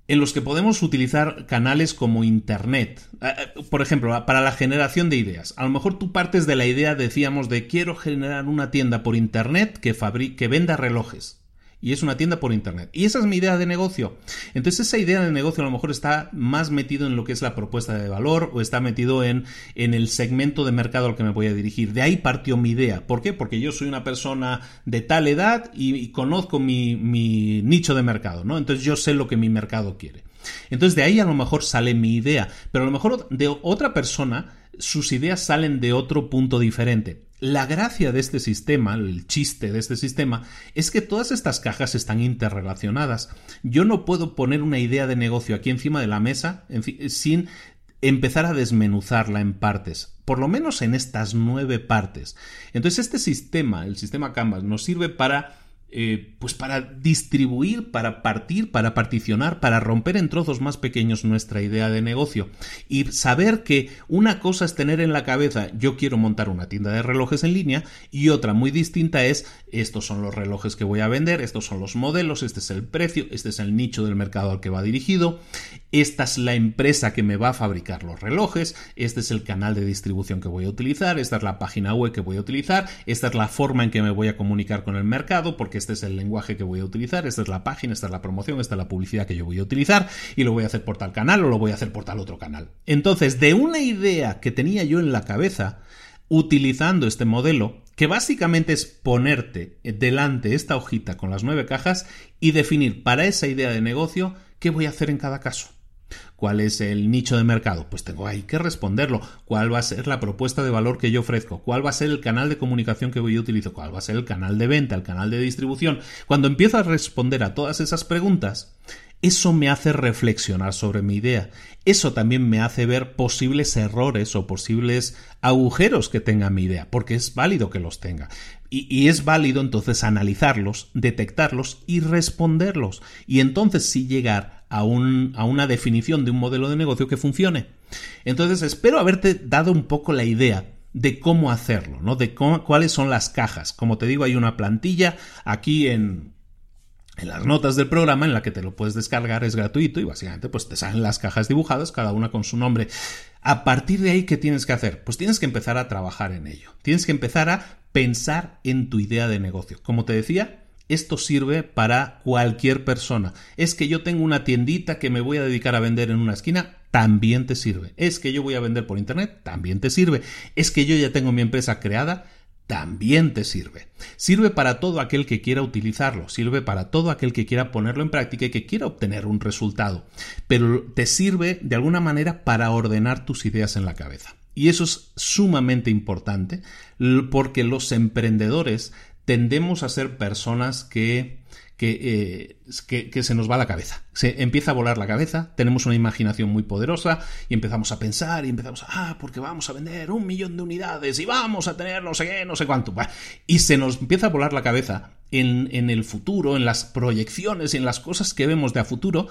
S1: en los que podemos utilizar canales como Internet. Eh, eh, por ejemplo, para la generación de ideas. A lo mejor tú partes de la idea, decíamos, de quiero generar una tienda por Internet que, que venda relojes y es una tienda por internet. Y esa es mi idea de negocio. Entonces esa idea de negocio a lo mejor está más metido en lo que es la propuesta de valor o está metido en, en el segmento de mercado al que me voy a dirigir. De ahí partió mi idea. ¿Por qué? Porque yo soy una persona de tal edad y, conozco mi, mi nicho de mercado, ¿no? Entonces yo sé lo que mi mercado quiere. Entonces de ahí a lo mejor sale mi idea, pero a lo mejor de otra persona sus ideas salen de otro punto diferente. La gracia de este sistema, el chiste de este sistema, es que todas estas cajas están interrelacionadas. Yo no puedo poner una idea de negocio aquí encima de la mesa sin empezar a desmenuzarla en partes, por lo menos en estas nueve partes. Entonces este sistema, el sistema Canvas, nos sirve para eh, pues para distribuir, para partir, para particionar, para romper en trozos más pequeños nuestra idea de negocio. Y saber que una cosa es tener en la cabeza yo quiero montar una tienda de relojes en línea y otra muy distinta es estos son los relojes que voy a vender, estos son los modelos, este es el precio, este es el nicho del mercado al que va dirigido, esta es la empresa que me va a fabricar los relojes, este es el canal de distribución que voy a utilizar, esta es la página web que voy a utilizar, esta es la forma en que me voy a comunicar con el mercado porque este es el lenguaje que voy a utilizar, esta es la página, esta es la promoción, esta es la publicidad que yo voy a utilizar y lo voy a hacer por tal canal o lo voy a hacer por tal otro canal. Entonces, de una idea que tenía yo en la cabeza, utilizando este modelo, que básicamente es ponerte delante esta hojita con las nueve cajas y definir para esa idea de negocio qué voy a hacer en cada caso. ¿Cuál es el nicho de mercado? Pues tengo ahí que responderlo. ¿Cuál va a ser la propuesta de valor que yo ofrezco? ¿Cuál va a ser el canal de comunicación que voy a utilizar? ¿Cuál va a ser el canal de venta, el canal de distribución? Cuando empiezo a responder a todas esas preguntas, eso me hace reflexionar sobre mi idea. Eso también me hace ver posibles errores o posibles agujeros que tenga mi idea, porque es válido que los tenga. Y, y, es válido entonces analizarlos, detectarlos y responderlos. Y entonces sí llegar a, un, a una definición de un modelo de negocio que funcione. Entonces, espero haberte dado un poco la idea de cómo hacerlo, ¿no? De cuáles son las cajas. Como te digo, hay una plantilla aquí en, en las notas del programa en la que te lo puedes descargar, es gratuito y básicamente pues te salen las cajas dibujadas, cada una con su nombre. A partir de ahí, ¿qué tienes que hacer? Pues tienes que empezar a trabajar en ello. Tienes que empezar a pensar en tu idea de negocio. Como te decía, esto sirve para cualquier persona. Es que yo tengo una tiendita que me voy a dedicar a vender en una esquina, también te sirve. Es que yo voy a vender por internet, también te sirve. Es que yo ya tengo mi empresa creada, también te sirve. Sirve para todo aquel que quiera utilizarlo, sirve para todo aquel que quiera ponerlo en práctica y que quiera obtener un resultado, pero te sirve de alguna manera para ordenar tus ideas en la cabeza. Y eso es sumamente importante porque los emprendedores tendemos a ser personas que, eh, que, que, se nos va la cabeza. Se empieza a volar la cabeza, tenemos una imaginación muy poderosa y empezamos a pensar y empezamos a, ah, porque vamos a vender un millón de unidades y vamos a tener no sé qué, no sé cuánto. Y se nos empieza a volar la cabeza en, en el futuro, en las proyecciones, en las cosas que vemos de a futuro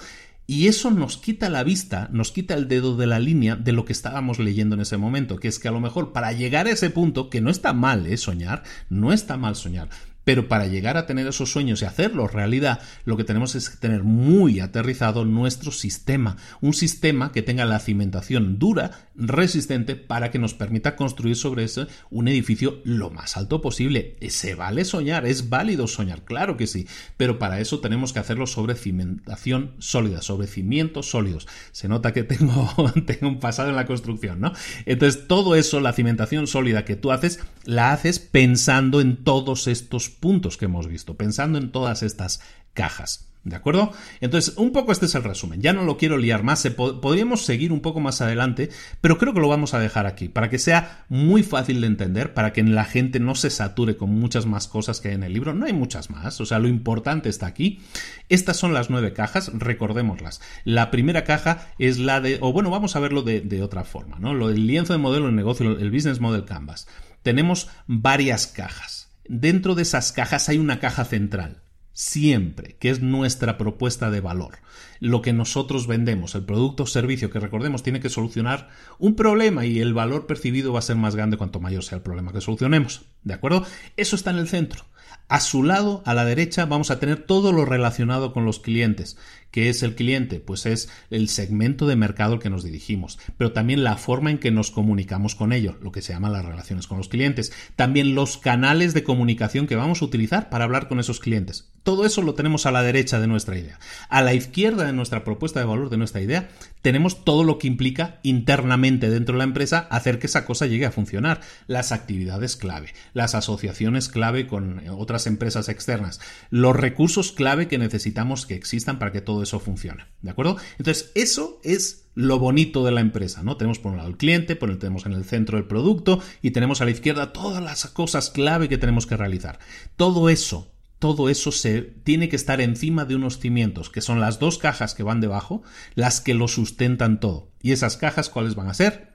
S1: y eso nos quita la vista, nos quita el dedo de la línea de lo que estábamos leyendo en ese momento, que es que a lo mejor para llegar a ese punto, que no está mal ¿eh? soñar, no está mal soñar, pero para llegar a tener esos sueños y hacerlos realidad, lo que tenemos es tener muy aterrizado nuestro sistema. Un sistema que tenga la cimentación dura, resistente, para que nos permita construir sobre eso un edificio lo más alto posible. Se vale soñar, es válido soñar, claro que sí, pero para eso tenemos que hacerlo sobre cimentación sólida, sobre cimientos sólidos. Se nota que tengo, tengo un pasado en la construcción, ¿no? Entonces, todo eso, la cimentación sólida que tú haces, la haces pensando en todos estos puntos que hemos visto, pensando en todas estas cajas. ¿De acuerdo? Entonces, un poco este es el resumen. Ya no lo quiero liar más. podríamos seguir un poco más adelante, pero creo que lo vamos a dejar aquí para que sea muy fácil de entender, para que la gente no se sature con muchas más cosas que hay en el libro. No hay muchas más. O sea, lo importante está aquí. Estas son las nueve cajas, recordémoslas. La primera caja es la de, o bueno, vamos a verlo de, de otra forma, ¿no? Lo lienzo de modelo de negocio, el Business Model Canvas. Tenemos varias cajas dentro de esas cajas hay una caja central, siempre, que es nuestra propuesta de valor. Lo que nosotros vendemos, el producto o servicio que recordemos tiene que solucionar un problema y el valor percibido va a ser más grande cuanto mayor sea el problema que solucionemos. ¿De acuerdo? Eso está en el centro. A su lado, a la derecha, vamos a tener todo lo relacionado con los clientes. ¿Qué es el cliente? Pues es el segmento de mercado al que nos dirigimos, pero también la forma en que nos comunicamos con ellos, lo que se llama las relaciones con los clientes. También los canales de comunicación que vamos a utilizar para hablar con esos clientes. Todo eso lo tenemos a la derecha de nuestra idea. A la izquierda de nuestra propuesta de valor de nuestra idea tenemos todo lo que implica internamente dentro de la empresa hacer que esa cosa llegue a funcionar. Las actividades clave, las asociaciones clave con otras empresas externas, los recursos clave que necesitamos que existan para que todo eso funcione. ¿De acuerdo? Entonces, eso es lo bonito de la empresa, ¿no? Tenemos por un lado el cliente, por el tenemos en el centro el producto y tenemos a la izquierda todas las cosas clave que tenemos que realizar. Todo eso todo eso se tiene que estar encima de unos cimientos, que son las dos cajas que van debajo, las que lo sustentan todo. ¿Y esas cajas cuáles van a ser?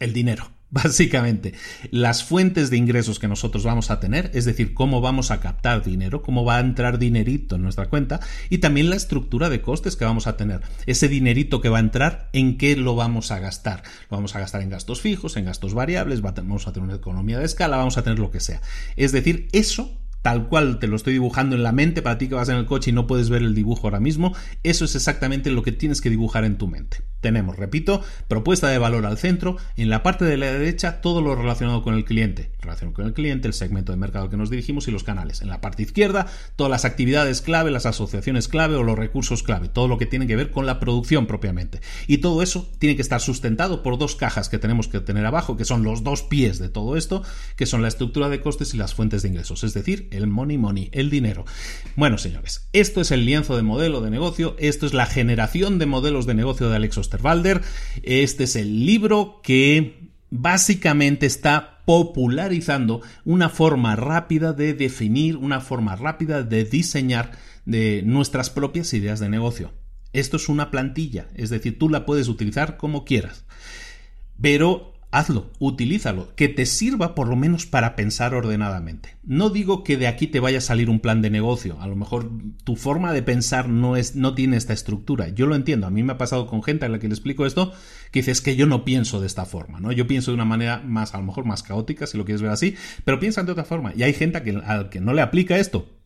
S1: el dinero, básicamente. Las fuentes de ingresos que nosotros vamos a tener, es decir, cómo vamos a captar dinero, cómo va a entrar dinerito en nuestra cuenta, y también la estructura de costes que vamos a tener. Ese dinerito que va a entrar, ¿en qué lo vamos a gastar? Lo vamos a gastar en gastos fijos, en gastos variables, vamos a tener una economía de escala, vamos a tener lo que sea. Es decir, eso tal cual te lo estoy dibujando en la mente para ti que vas en el coche y no puedes ver el dibujo ahora mismo, eso es exactamente lo que tienes que dibujar en tu mente. Tenemos, repito, propuesta de valor al centro, en la parte de la derecha todo lo relacionado con el cliente, relación con el cliente, el segmento de mercado que nos dirigimos y los canales. En la parte izquierda, todas las actividades clave, las asociaciones clave o los recursos clave, todo lo que tiene que ver con la producción propiamente. Y todo eso tiene que estar sustentado por dos cajas que tenemos que tener abajo, que son los dos pies de todo esto, que son la estructura de costes y las fuentes de ingresos, es decir, el money money, el dinero. Bueno, señores, esto es el lienzo de modelo de negocio, esto es la generación de modelos de negocio de Alex Osterwalder, este es el libro que básicamente está popularizando una forma rápida de definir, una forma rápida de diseñar de nuestras propias ideas de negocio. Esto es una plantilla, es decir, tú la puedes utilizar como quieras. Pero hazlo, utilízalo, que te sirva por lo menos para pensar ordenadamente. No digo que de aquí te vaya a salir un plan de negocio, a lo mejor tu forma de pensar no es no tiene esta estructura. Yo lo entiendo, a mí me ha pasado con gente a la que le explico esto que dice es que yo no pienso de esta forma, ¿no? Yo pienso de una manera más a lo mejor más caótica si lo quieres ver así, pero piensan de otra forma y hay gente a que, al que no le aplica esto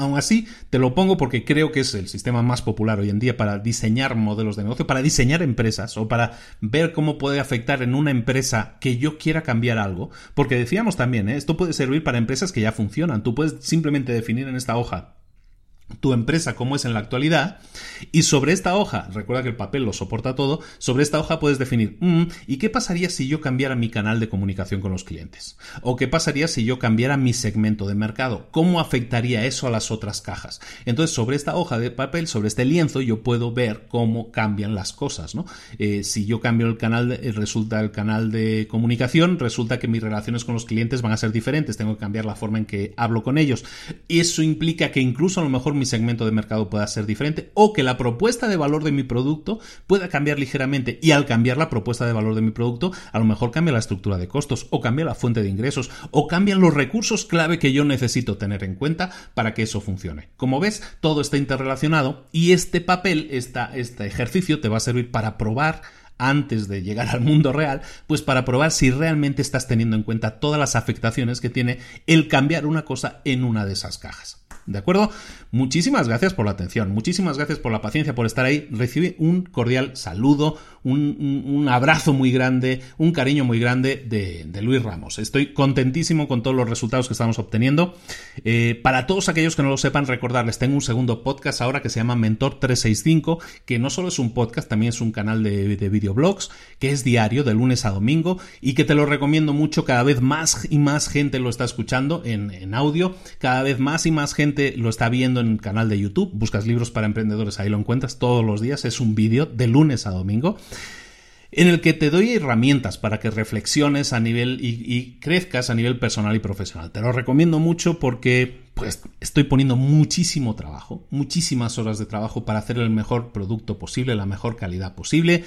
S1: Aún así, te lo pongo porque creo que es el sistema más popular hoy en día para diseñar modelos de negocio, para diseñar empresas o para ver cómo puede afectar en una empresa que yo quiera cambiar algo. Porque decíamos también, ¿eh? esto puede servir para empresas que ya funcionan. Tú puedes simplemente definir en esta hoja tu empresa como es en la actualidad y sobre esta hoja, recuerda que el papel lo soporta todo, sobre esta hoja puedes definir, mm, ¿y qué pasaría si yo cambiara mi canal de comunicación con los clientes? ¿O qué pasaría si yo cambiara mi segmento de mercado? ¿Cómo afectaría eso a las otras cajas? Entonces, sobre esta hoja de papel, sobre este lienzo, yo puedo ver cómo cambian las cosas, ¿no? Eh, si yo cambio el canal, de, resulta el canal de comunicación, resulta que mis relaciones con los clientes van a ser diferentes, tengo que cambiar la forma en que hablo con ellos. Eso implica que incluso a lo mejor mi segmento de mercado pueda ser diferente o que la propuesta de valor de mi producto pueda cambiar ligeramente y al cambiar la propuesta de valor de mi producto a lo mejor cambia la estructura de costos o cambia la fuente de ingresos o cambian los recursos clave que yo necesito tener en cuenta para que eso funcione. Como ves, todo está interrelacionado y este papel, este ejercicio te va a servir para probar antes de llegar al mundo real, pues para probar si realmente estás teniendo en cuenta todas las afectaciones que tiene el cambiar una cosa en una de esas cajas. ¿De acuerdo? Muchísimas gracias por la atención, muchísimas gracias por la paciencia, por estar ahí. Recibe un cordial saludo, un, abrazo muy grande, un cariño muy grande de, Luis Ramos. Estoy contentísimo con todos los resultados que estamos obteniendo. Eh, para todos aquellos que no lo sepan, recordarles, tengo un segundo podcast ahora que se llama Mentor 365, que no solo es un podcast, también es un canal de, de videoblogs, que es diario, de lunes a domingo, y que te lo recomiendo mucho. Cada vez más y más gente lo está escuchando en, en audio, cada vez más y más gente lo está viendo en el canal de YouTube. Buscas libros para emprendedores, ahí lo encuentras todos los días. Es un vídeo de lunes a domingo en el que te doy herramientas para que reflexiones a nivel y, crezcas a nivel personal y profesional. Te lo recomiendo mucho porque pues estoy poniendo muchísimo trabajo, muchísimas horas de trabajo para hacer el mejor producto posible, la mejor calidad posible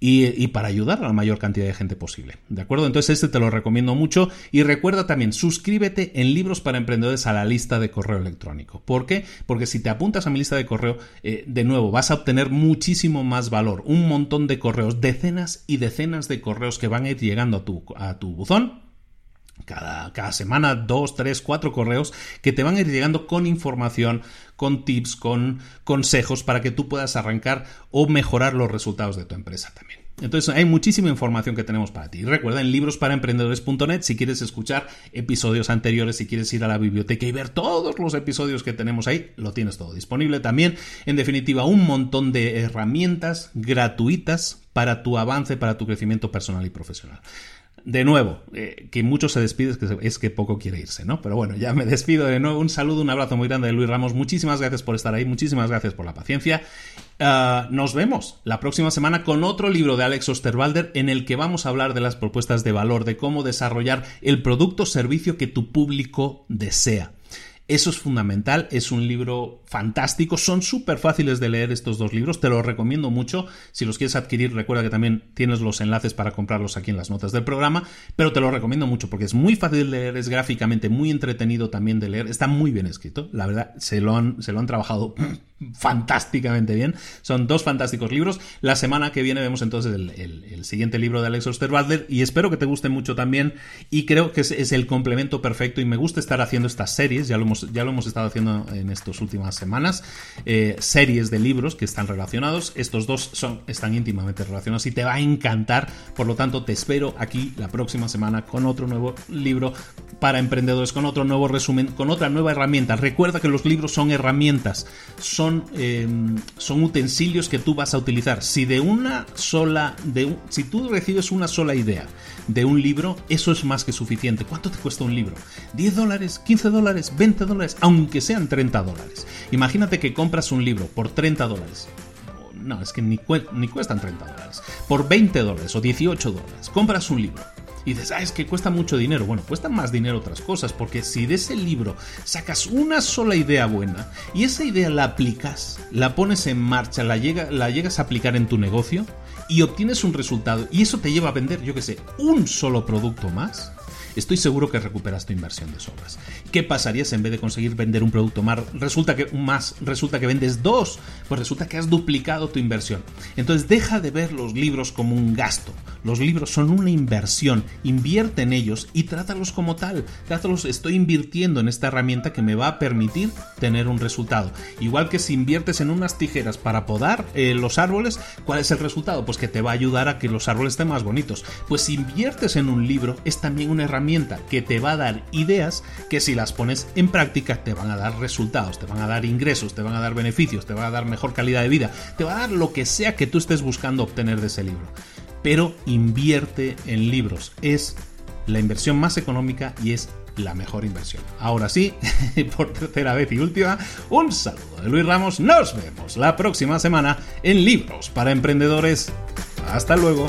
S1: y, para ayudar a la mayor cantidad de gente posible. ¿De acuerdo? Entonces este te lo recomiendo mucho y recuerda también suscríbete en Libros para Emprendedores a la lista de correo electrónico. ¿Por qué? Porque si te apuntas a mi lista de correo, eh, de nuevo, vas a obtener muchísimo más valor, un montón de correos, decenas y decenas de correos que van a ir llegando a tu, a tu buzón cada, cada, semana dos, tres, cuatro correos que te van a ir llegando con información, con tips, con consejos para que tú puedas arrancar o mejorar los resultados de tu empresa también. Entonces hay muchísima información que tenemos para ti. Recuerda en librosparaemprendedores.net si quieres escuchar episodios anteriores, si quieres ir a la biblioteca y ver todos los episodios que tenemos ahí, lo tienes todo disponible también. En definitiva, un montón de herramientas gratuitas para tu avance, para tu crecimiento personal y profesional. De nuevo, eh, que mucho se despide es que, poco quiere irse, ¿no? Pero bueno, ya me despido de nuevo. Un saludo, un abrazo muy grande de Luis Ramos. Muchísimas gracias por estar ahí, muchísimas gracias por la paciencia. Ah, nos vemos la próxima semana con otro libro de Alex Osterwalder en el que vamos a hablar de las propuestas de valor, de cómo desarrollar el producto o servicio que tu público desea. Eso es fundamental, es un libro fantástico, son súper fáciles de leer estos dos libros, te los recomiendo mucho. Si los quieres adquirir, recuerda que también tienes los enlaces para comprarlos aquí en las notas del programa, pero te lo recomiendo mucho porque es muy fácil de leer, es gráficamente muy entretenido también de leer, está muy bien escrito, la verdad, se lo han, se lo han trabajado fantásticamente bien. Son dos fantásticos libros. La semana que viene vemos entonces el, siguiente libro de Alex Osterwalder y espero que te guste mucho también y creo que es, el complemento perfecto y me gusta estar haciendo estas series, ya lo hemos, ya lo hemos estado haciendo en estas últimas semanas, eh, series de libros que están relacionados. Estos dos son, están íntimamente relacionados y te va a encantar. Por lo tanto, te espero aquí la próxima semana con otro nuevo libro para emprendedores, con otro nuevo resumen, con otra nueva herramienta. Recuerda que los libros son herramientas, son Em, son, utensilios que tú vas a utilizar. Si de una sola, si tú recibes una sola idea de un libro, eso es más que suficiente. ¿Cuánto te cuesta un libro? ¿10 dólares? ¿15 dólares? ¿20 dólares? Aunque sean 30 dólares. Imagínate que compras un libro por 30 dólares no, es que ni, ni, cuestan 30 dólares. Por 20 dólares o 18 dólares, compras un libro. Y dices, ah, es que cuesta mucho dinero. Bueno, cuesta más dinero otras cosas, porque si de ese libro sacas una sola idea buena y esa idea la aplicas, la pones en marcha, la, la llegas a aplicar en tu negocio, y obtienes un resultado y eso te lleva a vender, yo que sé, un solo producto más, estoy seguro que recuperas tu inversión de sobras. ¿Qué pasaría si en vez de conseguir vender un producto más, resulta que, vendes dos? Pues resulta que has duplicado tu inversión. Entonces deja de ver los libros como un gasto. Los libros son una inversión. Invierte en ellos y trátalos como tal. Trátalos, estoy invirtiendo en esta herramienta que me va a permitir tener un resultado. Igual que si inviertes en unas tijeras para podar eh, los árboles, ¿cuál es el resultado? Pues que te va a ayudar a que los árboles estén más bonitos. Pues si inviertes en un libro, es también una herramienta que te va a dar ideas que si las pones en práctica te van a dar resultados, te van a dar ingresos, te van a dar beneficios, te van a dar mejor calidad de vida, te va a dar lo que sea que tú estés buscando obtener de ese libro. Pero invierte en libros, es la inversión más económica y es la mejor inversión. Ahora sí, por tercera vez y última, un saludo de Luis Ramos. Nos vemos la próxima semana en Libros para Emprendedores. Hasta luego.